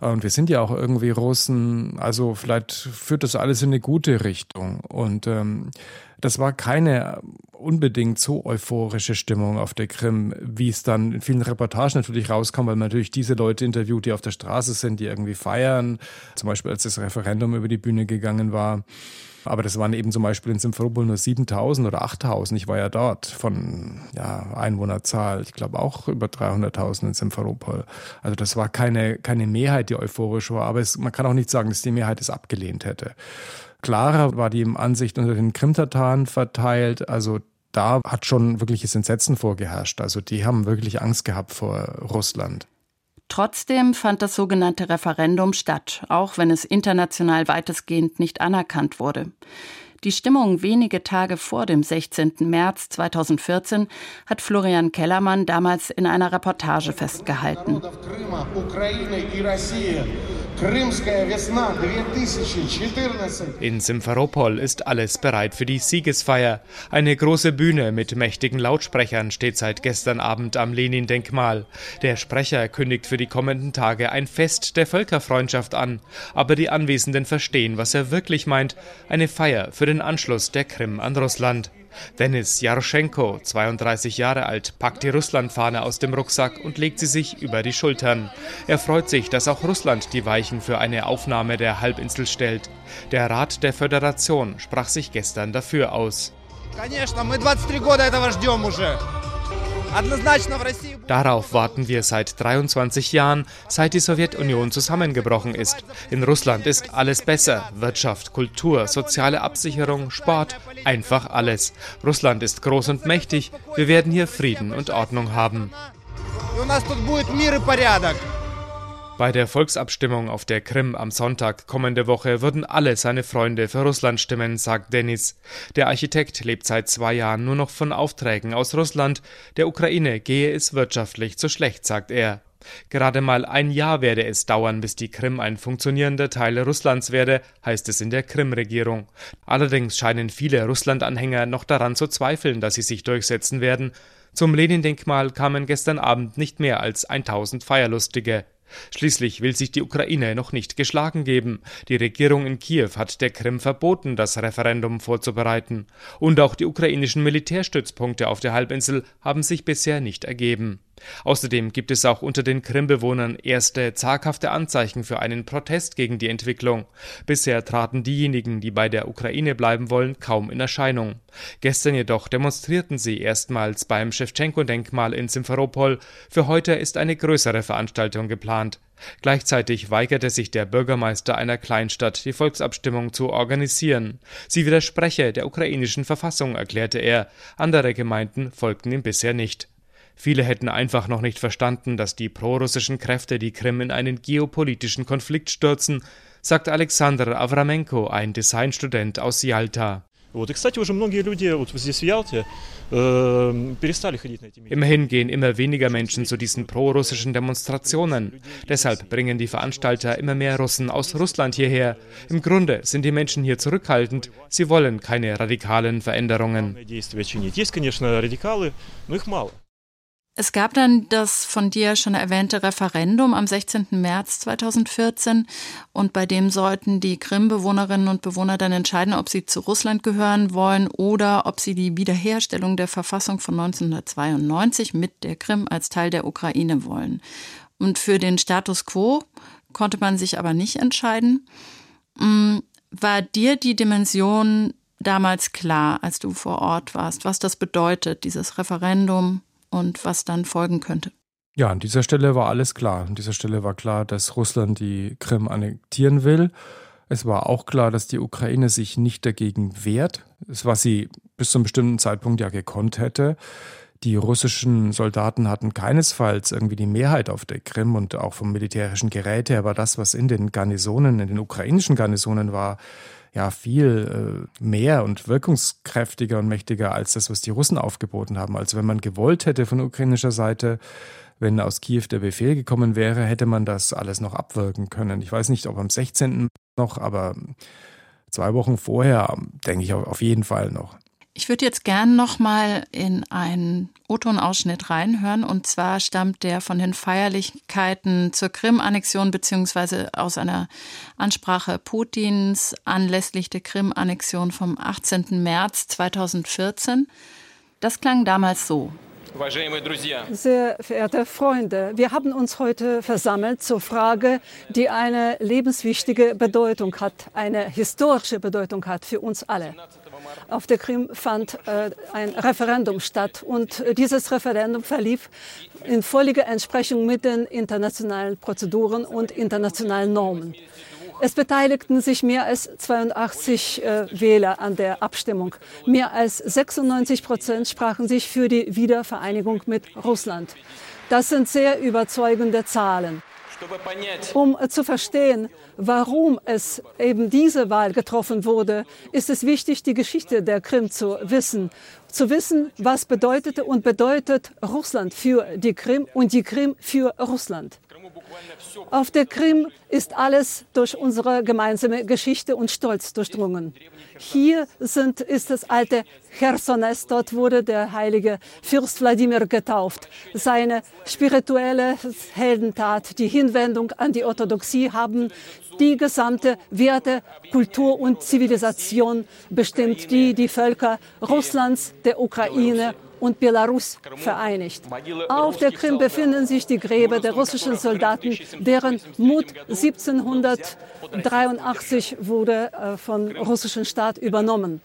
Und wir sind ja auch irgendwie Russen, also vielleicht führt das alles in eine gute Richtung. Und ähm, das war keine unbedingt so euphorische Stimmung auf der Krim, wie es dann in vielen Reportagen natürlich rauskam, weil man natürlich diese Leute interviewt, die auf der Straße sind, die irgendwie feiern. Zum Beispiel, als das Referendum über die Bühne gegangen war. Aber das waren eben zum Beispiel in Simferopol nur 7000 oder 8000. Ich war ja dort von ja, Einwohnerzahl. Ich glaube auch über 300.000 in Simferopol. Also das war keine, keine Mehrheit, die euphorisch war. Aber es, man kann auch nicht sagen, dass die Mehrheit es abgelehnt hätte. Klarer war die Ansicht unter den Krimtataren verteilt. Also da hat schon wirkliches Entsetzen vorgeherrscht. Also die haben wirklich Angst gehabt vor Russland. Trotzdem fand das sogenannte Referendum statt, auch wenn es international weitestgehend nicht anerkannt wurde. Die Stimmung wenige Tage vor dem 16. März 2014 hat Florian Kellermann damals in einer Reportage festgehalten. In Simferopol ist alles bereit für die Siegesfeier. Eine große Bühne mit mächtigen Lautsprechern steht seit gestern Abend am Lenin-Denkmal. Der Sprecher kündigt für die kommenden Tage ein Fest der Völkerfreundschaft an. Aber die Anwesenden verstehen, was er wirklich meint. Eine Feier für den Anschluss der Krim an Russland. Denis Jaroschenko, 32 Jahre alt, packt die Russlandfahne aus dem Rucksack und legt sie sich über die Schultern. Er freut sich, dass auch Russland die Weichen für eine Aufnahme der Halbinsel stellt. Der Rat der Föderation sprach sich gestern dafür aus. Конечно, мы 23 года этого ждем уже. Darauf warten wir seit 23 Jahren, seit die Sowjetunion zusammengebrochen ist. In Russland ist alles besser. Wirtschaft, Kultur, soziale Absicherung, Sport, einfach alles. Russland ist groß und mächtig. Wir werden hier Frieden und Ordnung haben. Bei der Volksabstimmung auf der Krim am Sonntag kommende Woche würden alle seine Freunde für Russland stimmen, sagt Denis. Der Architekt lebt seit zwei Jahren nur noch von Aufträgen aus Russland. Der Ukraine gehe es wirtschaftlich zu schlecht, sagt er. Gerade mal ein Jahr werde es dauern, bis die Krim ein funktionierender Teil Russlands werde, heißt es in der Krim-Regierung. Allerdings scheinen viele Russland-Anhänger noch daran zu zweifeln, dass sie sich durchsetzen werden. Zum Lenin-Denkmal kamen gestern Abend nicht mehr als 1000 Feierlustige. Schließlich will sich die Ukraine noch nicht geschlagen geben. Die Regierung in Kiew hat der Krim verboten, das Referendum vorzubereiten. Und auch die ukrainischen Militärstützpunkte auf der Halbinsel haben sich bisher nicht ergeben. Außerdem gibt es auch unter den Krimbewohnern erste zaghafte Anzeichen für einen Protest gegen die Entwicklung. Bisher traten diejenigen, die bei der Ukraine bleiben wollen, kaum in Erscheinung. Gestern jedoch demonstrierten sie erstmals beim Schewtschenko-Denkmal in Simferopol. Für heute ist eine größere Veranstaltung geplant. Gleichzeitig weigerte sich der Bürgermeister einer Kleinstadt, die Volksabstimmung zu organisieren. Sie widerspreche der ukrainischen Verfassung, erklärte er. Andere Gemeinden folgten ihm bisher nicht. Viele hätten einfach noch nicht verstanden, dass die prorussischen Kräfte die Krim in einen geopolitischen Konflikt stürzen, sagt Alexander Avramenko, ein Designstudent aus Yalta. Immerhin gehen immer weniger Menschen zu diesen prorussischen Demonstrationen. Deshalb bringen die Veranstalter immer mehr Russen aus Russland hierher. Im Grunde sind die Menschen hier zurückhaltend. Sie wollen keine radikalen Veränderungen. Es gab dann das von dir schon erwähnte Referendum am 16. März 2014 und bei dem sollten die Krim-Bewohnerinnen und Bewohner dann entscheiden, ob sie zu Russland gehören wollen oder ob sie die Wiederherstellung der Verfassung von 1992 mit der Krim als Teil der Ukraine wollen. Und für den Status quo konnte man sich aber nicht entscheiden. Mm, war dir die Dimension damals klar, als du vor Ort warst, was das bedeutet, dieses Referendum? Und was dann folgen könnte. Ja, an dieser Stelle war alles klar. An dieser Stelle war klar, dass Russland die Krim annektieren will. Es war auch klar, dass die Ukraine sich nicht dagegen wehrt, was sie bis zu einem bestimmten Zeitpunkt ja gekonnt hätte. Die russischen Soldaten hatten keinesfalls irgendwie die Mehrheit auf der Krim und auch vom militärischen Gerät her, aber das, was in den Garnisonen, in den ukrainischen Garnisonen war, ja viel äh, mehr und wirkungskräftiger und mächtiger als das, was die Russen aufgeboten haben. Also wenn man gewollt hätte von ukrainischer Seite, wenn aus Kiew der Befehl gekommen wäre, hätte man das alles noch abwirken können. Ich weiß nicht, ob am 16. noch, aber zwei Wochen vorher denke ich auf jeden Fall noch. Ich würde jetzt gern noch mal in einen O-Ton-Ausschnitt reinhören. Und zwar stammt der von den Feierlichkeiten zur Krim-Annexion beziehungsweise aus einer Ansprache Putins anlässlich der Krim-Annexion vom 18. März 2014. Das klang damals so. Sehr verehrte Freunde, wir haben uns heute versammelt zur Frage, die eine lebenswichtige Bedeutung hat, eine historische Bedeutung hat für uns alle. Auf der Krim fand äh, ein Referendum statt und dieses Referendum verlief in völliger Entsprechung mit den internationalen Prozeduren und internationalen Normen. Es beteiligten sich mehr als 82 äh, Wähler an der Abstimmung. Mehr als 96 Prozent sprachen sich für die Wiedervereinigung mit Russland. Das sind sehr überzeugende Zahlen. Um zu verstehen, warum es eben diese Wahl getroffen wurde, ist es wichtig, die Geschichte der Krim zu wissen. Zu wissen, was bedeutete und bedeutet Russland für die Krim und die Krim für Russland. Auf der Krim ist alles durch unsere gemeinsame Geschichte und Stolz durchdrungen. Hier sind, ist das alte Chersones, dort wurde der heilige Fürst Wladimir getauft. Seine spirituelle Heldentat, die Hinwendung an die Orthodoxie haben die gesamte Werte, Kultur und Zivilisation bestimmt, die die Völker Russlands, der Ukraine und Belarus vereinigt. Auf der Krim befinden sich die Gräber der russischen Soldaten, deren Mut 1783 wurde äh, vom russischen Staat übernommen.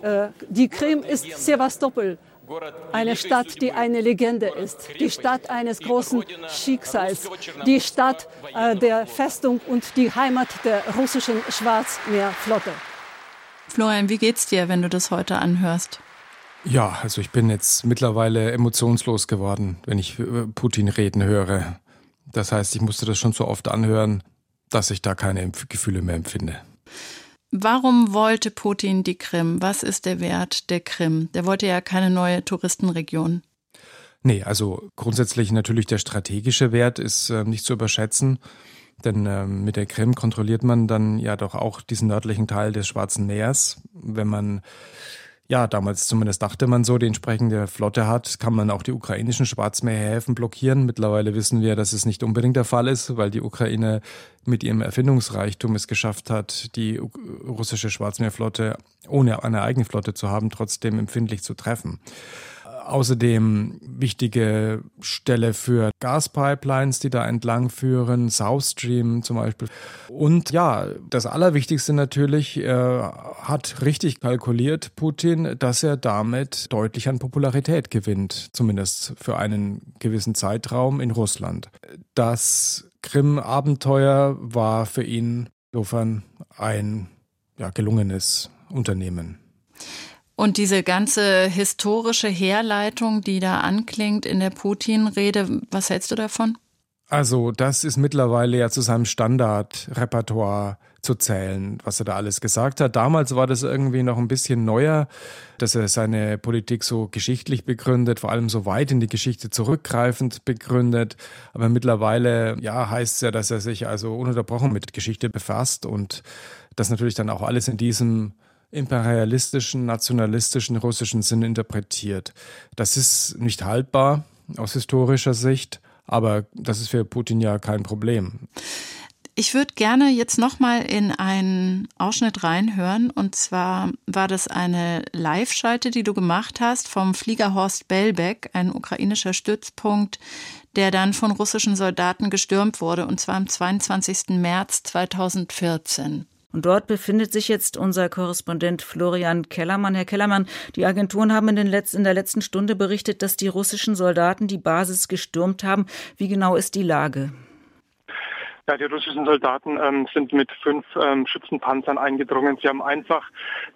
Äh, die Krim ist Sevastopol, eine Stadt, die eine Legende ist, die Stadt eines großen Schicksals, die Stadt äh, der Festung und die Heimat der russischen Schwarzmeerflotte. Florian, wie geht's dir, wenn du das heute anhörst? Ja, also ich bin jetzt mittlerweile emotionslos geworden, wenn ich Putin reden höre. Das heißt, ich musste das schon so oft anhören, dass ich da keine Gefühle mehr empfinde. Warum wollte Putin die Krim? Was ist der Wert der Krim? Der wollte ja keine neue Touristenregion. Nee, also grundsätzlich natürlich der strategische Wert ist äh, nicht zu überschätzen. Denn äh, mit der Krim kontrolliert man dann ja doch auch diesen nördlichen Teil des Schwarzen Meers. Wenn man ja, damals zumindest dachte man so, die entsprechende Flotte hat, kann man auch die ukrainischen Schwarzmeerhäfen blockieren. Mittlerweile wissen wir, dass es nicht unbedingt der Fall ist, weil die Ukraine mit ihrem Erfindungsreichtum es geschafft hat, die russische Schwarzmeerflotte ohne eine eigene Flotte zu haben, trotzdem empfindlich zu treffen. Außerdem wichtige Stelle für Gaspipelines, die da entlang führen, South Stream zum Beispiel. Und ja, das Allerwichtigste natürlich, er hat richtig kalkuliert, Putin, dass er damit deutlich an Popularität gewinnt, zumindest für einen gewissen Zeitraum in Russland. Das Krim-Abenteuer war für ihn insofern ein ja, gelungenes Unternehmen. Und diese ganze historische Herleitung, die da anklingt in der Putin-Rede, was hältst du davon? Also, das ist mittlerweile ja zu seinem Standardrepertoire zu zählen, was er da alles gesagt hat. Damals war das irgendwie noch ein bisschen neuer, dass er seine Politik so geschichtlich begründet, vor allem so weit in die Geschichte zurückgreifend begründet. Aber mittlerweile, ja, heißt es ja, dass er sich also ununterbrochen mit Geschichte befasst und das natürlich dann auch alles in diesem imperialistischen, nationalistischen russischen Sinn interpretiert. Das ist nicht haltbar aus historischer Sicht, aber das ist für Putin ja kein Problem. Ich würde gerne jetzt nochmal in einen Ausschnitt reinhören. Und zwar war das eine Live-Schalte, die du gemacht hast vom Flieger Horst Belbeck, ein ukrainischer Stützpunkt, der dann von russischen Soldaten gestürmt wurde, und zwar am 22. März 2014. Und dort befindet sich jetzt unser Korrespondent Florian Kellermann. Herr Kellermann, die Agenturen haben in, den Letz-, in der letzten Stunde berichtet, dass die russischen Soldaten die Basis gestürmt haben. Wie genau ist die Lage? Ja, die russischen Soldaten ähm, sind mit fünf ähm, Schützenpanzern eingedrungen. Sie haben einfach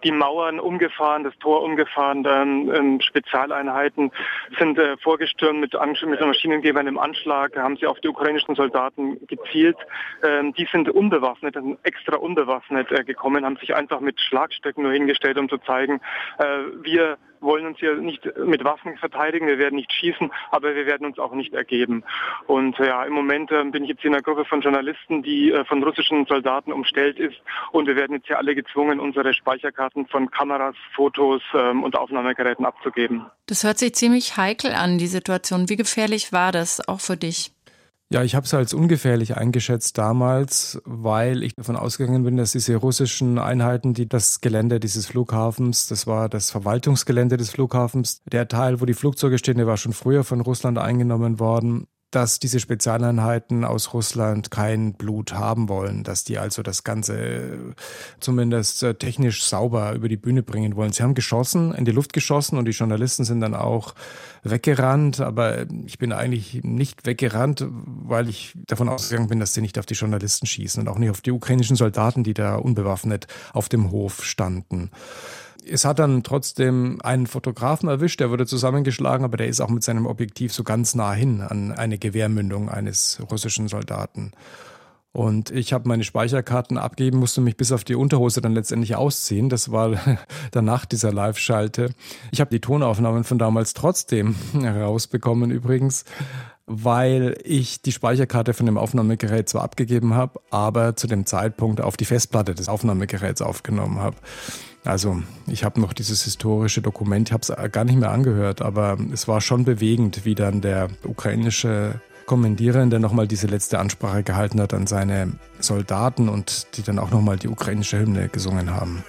die Mauern umgefahren, das Tor umgefahren. Ähm, ähm Spezialeinheiten sind äh, vorgestürmt mit, mit Maschinengebern im Anschlag, haben sie auf die ukrainischen Soldaten gezielt. Ähm, die sind unbewaffnet, sind extra unbewaffnet äh, gekommen, haben sich einfach mit Schlagstöcken nur hingestellt, um zu zeigen, äh, wir wollen uns hier nicht mit Waffen verteidigen, wir werden nicht schießen, aber wir werden uns auch nicht ergeben. Und ja, im Moment äh, bin ich jetzt in einer Gruppe von Journalisten, die äh, von russischen Soldaten umstellt ist und wir werden jetzt hier alle gezwungen, unsere Speicherkarten von Kameras, Fotos ähm, und Aufnahmegeräten abzugeben. Das hört sich ziemlich heikel an, die Situation. Wie gefährlich war das auch für dich? Ja, ich habe es als ungefährlich eingeschätzt damals, weil ich davon ausgegangen bin, dass diese russischen Einheiten, die das Gelände dieses Flughafens, das war das Verwaltungsgelände des Flughafens, der Teil, wo die Flugzeuge stehen, der war schon früher von Russland eingenommen worden dass diese Spezialeinheiten aus Russland kein Blut haben wollen, dass die also das Ganze zumindest äh, technisch sauber über die Bühne bringen wollen. Sie haben geschossen, in die Luft geschossen und die Journalisten sind dann auch weggerannt, aber ich bin eigentlich nicht weggerannt, weil ich davon ausgegangen bin, dass sie nicht auf die Journalisten schießen und auch nicht auf die ukrainischen Soldaten, die da unbewaffnet auf dem Hof standen es hat dann trotzdem einen Fotografen erwischt, der wurde zusammengeschlagen, aber der ist auch mit seinem Objektiv so ganz nah hin an eine Gewehrmündung eines russischen Soldaten. Und ich habe meine Speicherkarten abgeben, musste mich bis auf die Unterhose dann letztendlich ausziehen. Das war danach dieser Live-Schalte. Ich habe die Tonaufnahmen von damals trotzdem herausbekommen übrigens, weil ich die Speicherkarte von dem Aufnahmegerät zwar abgegeben habe, aber zu dem Zeitpunkt auf die Festplatte des Aufnahmegeräts aufgenommen habe. Also ich habe noch dieses historische Dokument, ich habe es gar nicht mehr angehört, aber es war schon bewegend, wie dann der ukrainische Kommandierende nochmal diese letzte Ansprache gehalten hat an seine Soldaten und die dann auch nochmal die ukrainische Hymne gesungen haben.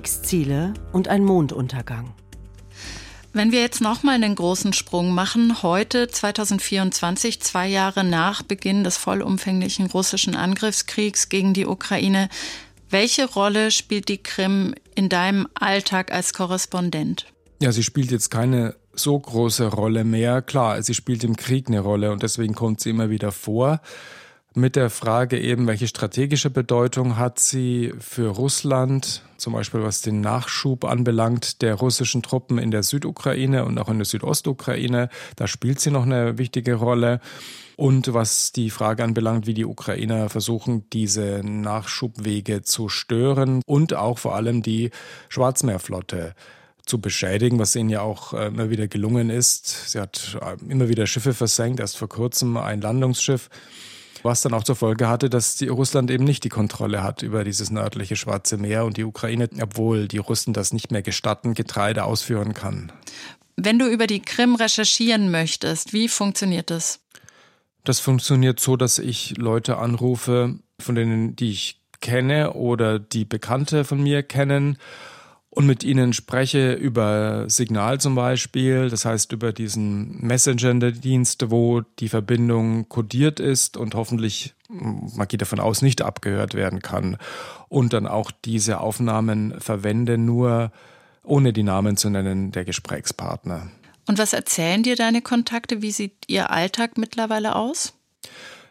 Kriegsziele und ein Monduntergang. Wenn wir jetzt nochmal einen großen Sprung machen, heute 2024, zwei Jahre nach Beginn des vollumfänglichen russischen Angriffskriegs gegen die Ukraine, welche Rolle spielt die Krim in deinem Alltag als Korrespondent? Ja, sie spielt jetzt keine so große Rolle mehr. Klar, sie spielt im Krieg eine Rolle und deswegen kommt sie immer wieder vor mit der Frage eben, welche strategische Bedeutung hat sie für Russland, zum Beispiel was den Nachschub anbelangt der russischen Truppen in der Südukraine und auch in der Südostukraine. Da spielt sie noch eine wichtige Rolle. Und was die Frage anbelangt, wie die Ukrainer versuchen, diese Nachschubwege zu stören und auch vor allem die Schwarzmeerflotte zu beschädigen, was ihnen ja auch äh, immer wieder gelungen ist. Sie hat äh, immer wieder Schiffe versenkt, erst vor kurzem ein Landungsschiff was dann auch zur Folge hatte, dass die Russland eben nicht die Kontrolle hat über dieses nördliche Schwarze Meer und die Ukraine, obwohl die Russen das nicht mehr gestatten, Getreide ausführen kann. Wenn du über die Krim recherchieren möchtest, wie funktioniert das? Das funktioniert so, dass ich Leute anrufe, von denen, die ich kenne oder die Bekannte von mir kennen und mit ihnen spreche über Signal zum Beispiel, das heißt über diesen Messenger-Dienst, wo die Verbindung kodiert ist und hoffentlich, man geht davon aus, nicht abgehört werden kann. Und dann auch diese Aufnahmen verwende, nur ohne die Namen zu nennen der Gesprächspartner. Und was erzählen dir deine Kontakte? Wie sieht ihr Alltag mittlerweile aus?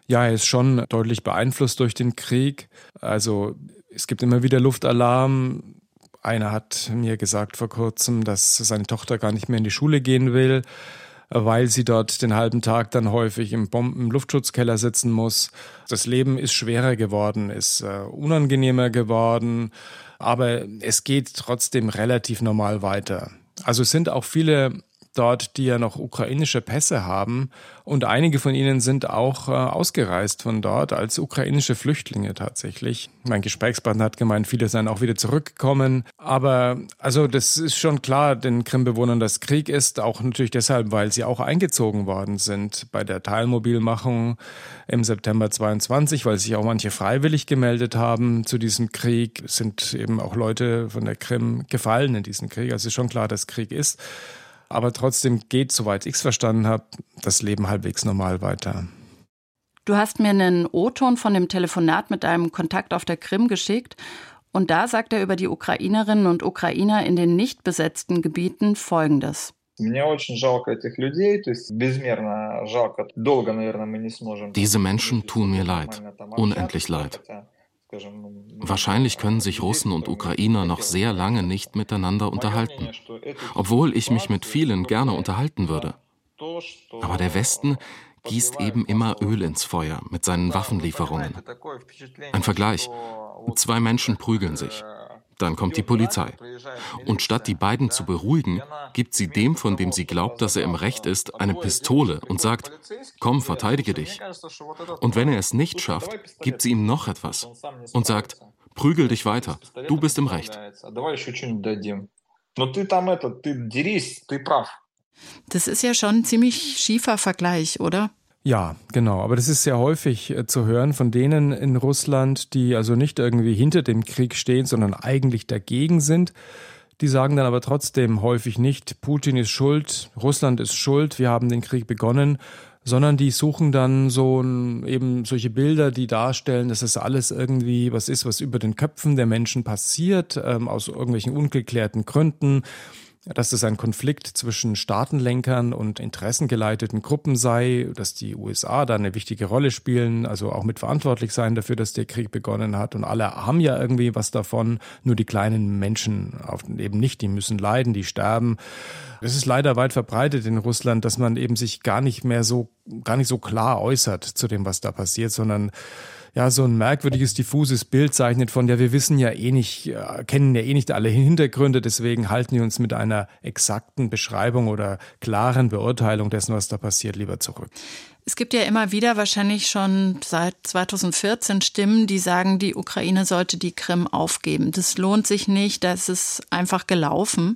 Ja, er ist schon deutlich beeinflusst durch den Krieg. Also es gibt immer wieder Luftalarm, einer hat mir gesagt vor kurzem, dass seine Tochter gar nicht mehr in die Schule gehen will, weil sie dort den halben Tag dann häufig im Bomben-Luftschutzkeller sitzen muss. Das Leben ist schwerer geworden, ist äh, unangenehmer geworden, aber es geht trotzdem relativ normal weiter. Also es sind auch viele dort, die ja noch ukrainische Pässe haben. Und einige von ihnen sind auch äh, ausgereist von dort als ukrainische Flüchtlinge tatsächlich. Mein Gesprächspartner hat gemeint, viele seien auch wieder zurückgekommen. Aber also das ist schon klar den Krimbewohnern, dass Krieg ist. Auch natürlich deshalb, weil sie auch eingezogen worden sind bei der Teilmobilmachung im September 22, weil sich auch manche freiwillig gemeldet haben zu diesem Krieg. Es sind eben auch Leute von der Krim gefallen in diesen Krieg. Also ist schon klar, dass Krieg ist. Aber trotzdem geht, soweit ich es verstanden habe, das Leben halbwegs normal weiter. Du hast mir einen O-Ton von dem Telefonat mit deinem Kontakt auf der Krim geschickt. Und da sagt er über die Ukrainerinnen und Ukrainer in den nicht besetzten Gebieten Folgendes. Diese Menschen tun mir leid, unendlich leid. Wahrscheinlich können sich Russen und Ukrainer noch sehr lange nicht miteinander unterhalten, obwohl ich mich mit vielen gerne unterhalten würde. Aber der Westen gießt eben immer Öl ins Feuer mit seinen Waffenlieferungen. Ein Vergleich. Zwei Menschen prügeln sich. Dann kommt die Polizei. Und statt die beiden zu beruhigen, gibt sie dem, von dem sie glaubt, dass er im Recht ist, eine Pistole und sagt, komm, verteidige dich. Und wenn er es nicht schafft, gibt sie ihm noch etwas und sagt, prügel dich weiter, du bist im Recht. Das ist ja schon ein ziemlich schiefer Vergleich, oder? Ja, genau. Aber das ist sehr häufig äh, zu hören von denen in Russland, die also nicht irgendwie hinter dem Krieg stehen, sondern eigentlich dagegen sind. Die sagen dann aber trotzdem häufig nicht, Putin ist schuld, Russland ist schuld, wir haben den Krieg begonnen, sondern die suchen dann so ein, eben solche Bilder, die darstellen, dass es alles irgendwie was ist, was über den Köpfen der Menschen passiert, ähm, aus irgendwelchen ungeklärten Gründen dass es ein Konflikt zwischen Staatenlenkern und interessengeleiteten Gruppen sei, dass die USA da eine wichtige Rolle spielen, also auch mitverantwortlich sein dafür, dass der Krieg begonnen hat. Und alle haben ja irgendwie was davon, nur die kleinen Menschen eben nicht, die müssen leiden, die sterben. Es ist leider weit verbreitet in Russland, dass man eben sich gar nicht mehr so, gar nicht so klar äußert zu dem, was da passiert, sondern ja, so ein merkwürdiges, diffuses Bild zeichnet von, ja, wir wissen ja eh nicht, äh, kennen ja eh nicht alle Hintergründe, deswegen halten wir uns mit einer exakten Beschreibung oder klaren Beurteilung dessen, was da passiert, lieber zurück. Es gibt ja immer wieder, wahrscheinlich schon seit 2014, Stimmen, die sagen, die Ukraine sollte die Krim aufgeben. Das lohnt sich nicht, das ist einfach gelaufen.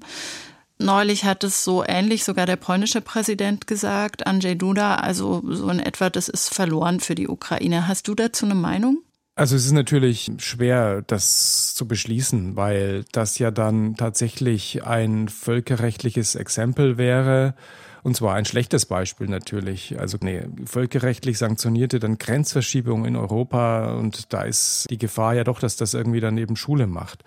Neulich hat es so ähnlich sogar der polnische Präsident gesagt, Andrzej Duda, also so in etwa, das ist verloren für die Ukraine. Hast du dazu eine Meinung? Also es ist natürlich schwer, das zu beschließen, weil das ja dann tatsächlich ein völkerrechtliches Exempel wäre. Und zwar ein schlechtes Beispiel natürlich. Also nee, völkerrechtlich sanktionierte dann Grenzverschiebung in Europa und da ist die Gefahr ja doch, dass das irgendwie dann eben Schule macht.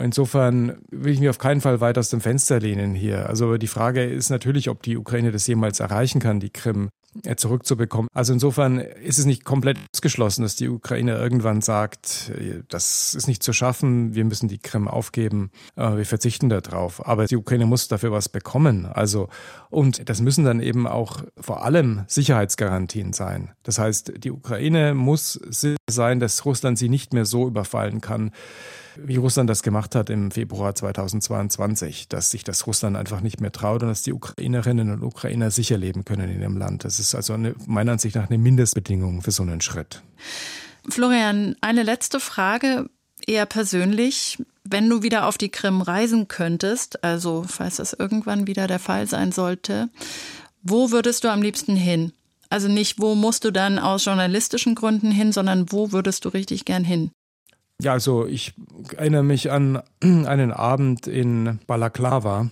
Insofern will ich mich auf keinen Fall weit aus dem Fenster lehnen hier. Also die Frage ist natürlich, ob die Ukraine das jemals erreichen kann, die Krim äh, zurückzubekommen. Also insofern ist es nicht komplett ausgeschlossen, dass die Ukraine irgendwann sagt, äh, das ist nicht zu schaffen, wir müssen die Krim aufgeben, äh, wir verzichten darauf. Aber die Ukraine muss dafür was bekommen. Also, und das müssen dann eben auch vor allem Sicherheitsgarantien sein. Das heißt, die Ukraine muss sicher sein, dass Russland sie nicht mehr so überfallen kann, wie Russland das gemacht hat im Februar 2022, dass sich das Russland einfach nicht mehr traut und dass die Ukrainerinnen und Ukrainer sicher leben können in ihrem Land. Das ist also eine, meiner Ansicht nach eine Mindestbedingung für so einen Schritt. Florian, eine letzte Frage, eher persönlich. Wenn du wieder auf die Krim reisen könntest, also falls das irgendwann wieder der Fall sein sollte, wo würdest du am liebsten hin? Also nicht, wo musst du dann aus journalistischen Gründen hin, sondern wo würdest du richtig gern hin? Ja, also ich erinnere mich an einen Abend in Balaklava.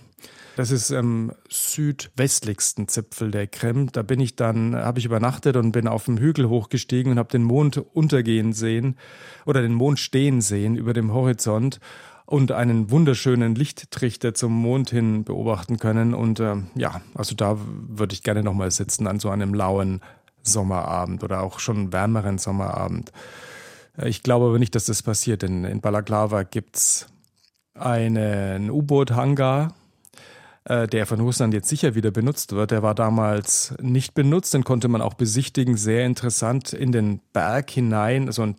Das ist am südwestlichsten Zipfel der Krim. Da bin ich dann, habe ich übernachtet und bin auf dem Hügel hochgestiegen und habe den Mond untergehen sehen oder den Mond stehen sehen über dem Horizont und einen wunderschönen Lichttrichter zum Mond hin beobachten können. Und äh, ja, also da würde ich gerne nochmal sitzen an so einem lauen Sommerabend oder auch schon wärmeren Sommerabend. Äh, ich glaube aber nicht, dass das passiert, denn in Balaklava gibt es einen U-Boot-Hangar, äh, der von Russland jetzt sicher wieder benutzt wird. Der war damals nicht benutzt, den konnte man auch besichtigen. Sehr interessant in den Berg hinein, so ein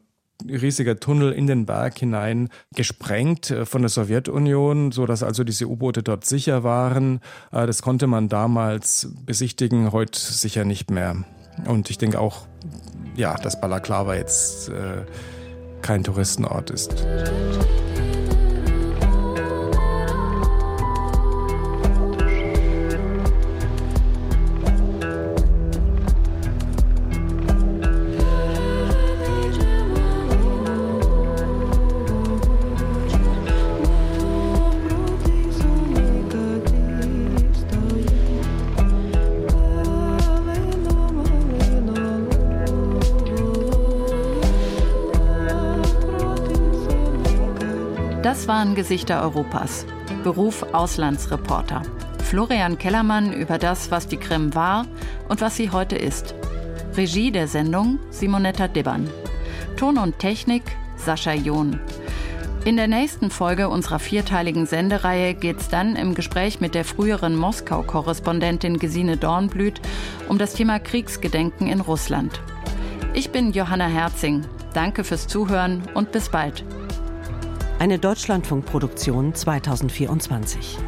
riesiger Tunnel in den Berg hinein gesprengt äh, von der Sowjetunion, so dass also diese U-Boote dort sicher waren. Äh, das konnte man damals besichtigen, heute sicher nicht mehr. Und ich denke auch, ja, dass Balaklava jetzt äh, kein Touristenort ist. Das waren Gesichter Europas. Beruf Auslandsreporter. Florian Kellermann über das, was die Krim war und was sie heute ist. Regie der Sendung Simonetta Dibbern. Ton und Technik Sascha John. In der nächsten Folge unserer vierteiligen Sendereihe geht es dann im Gespräch mit der früheren Moskau-Korrespondentin Gesine Dornblüt um das Thema Kriegsgedenken in Russland. Ich bin Johanna Herzing. Danke fürs Zuhören und bis bald. Eine Deutschlandfunkproduktion 2024.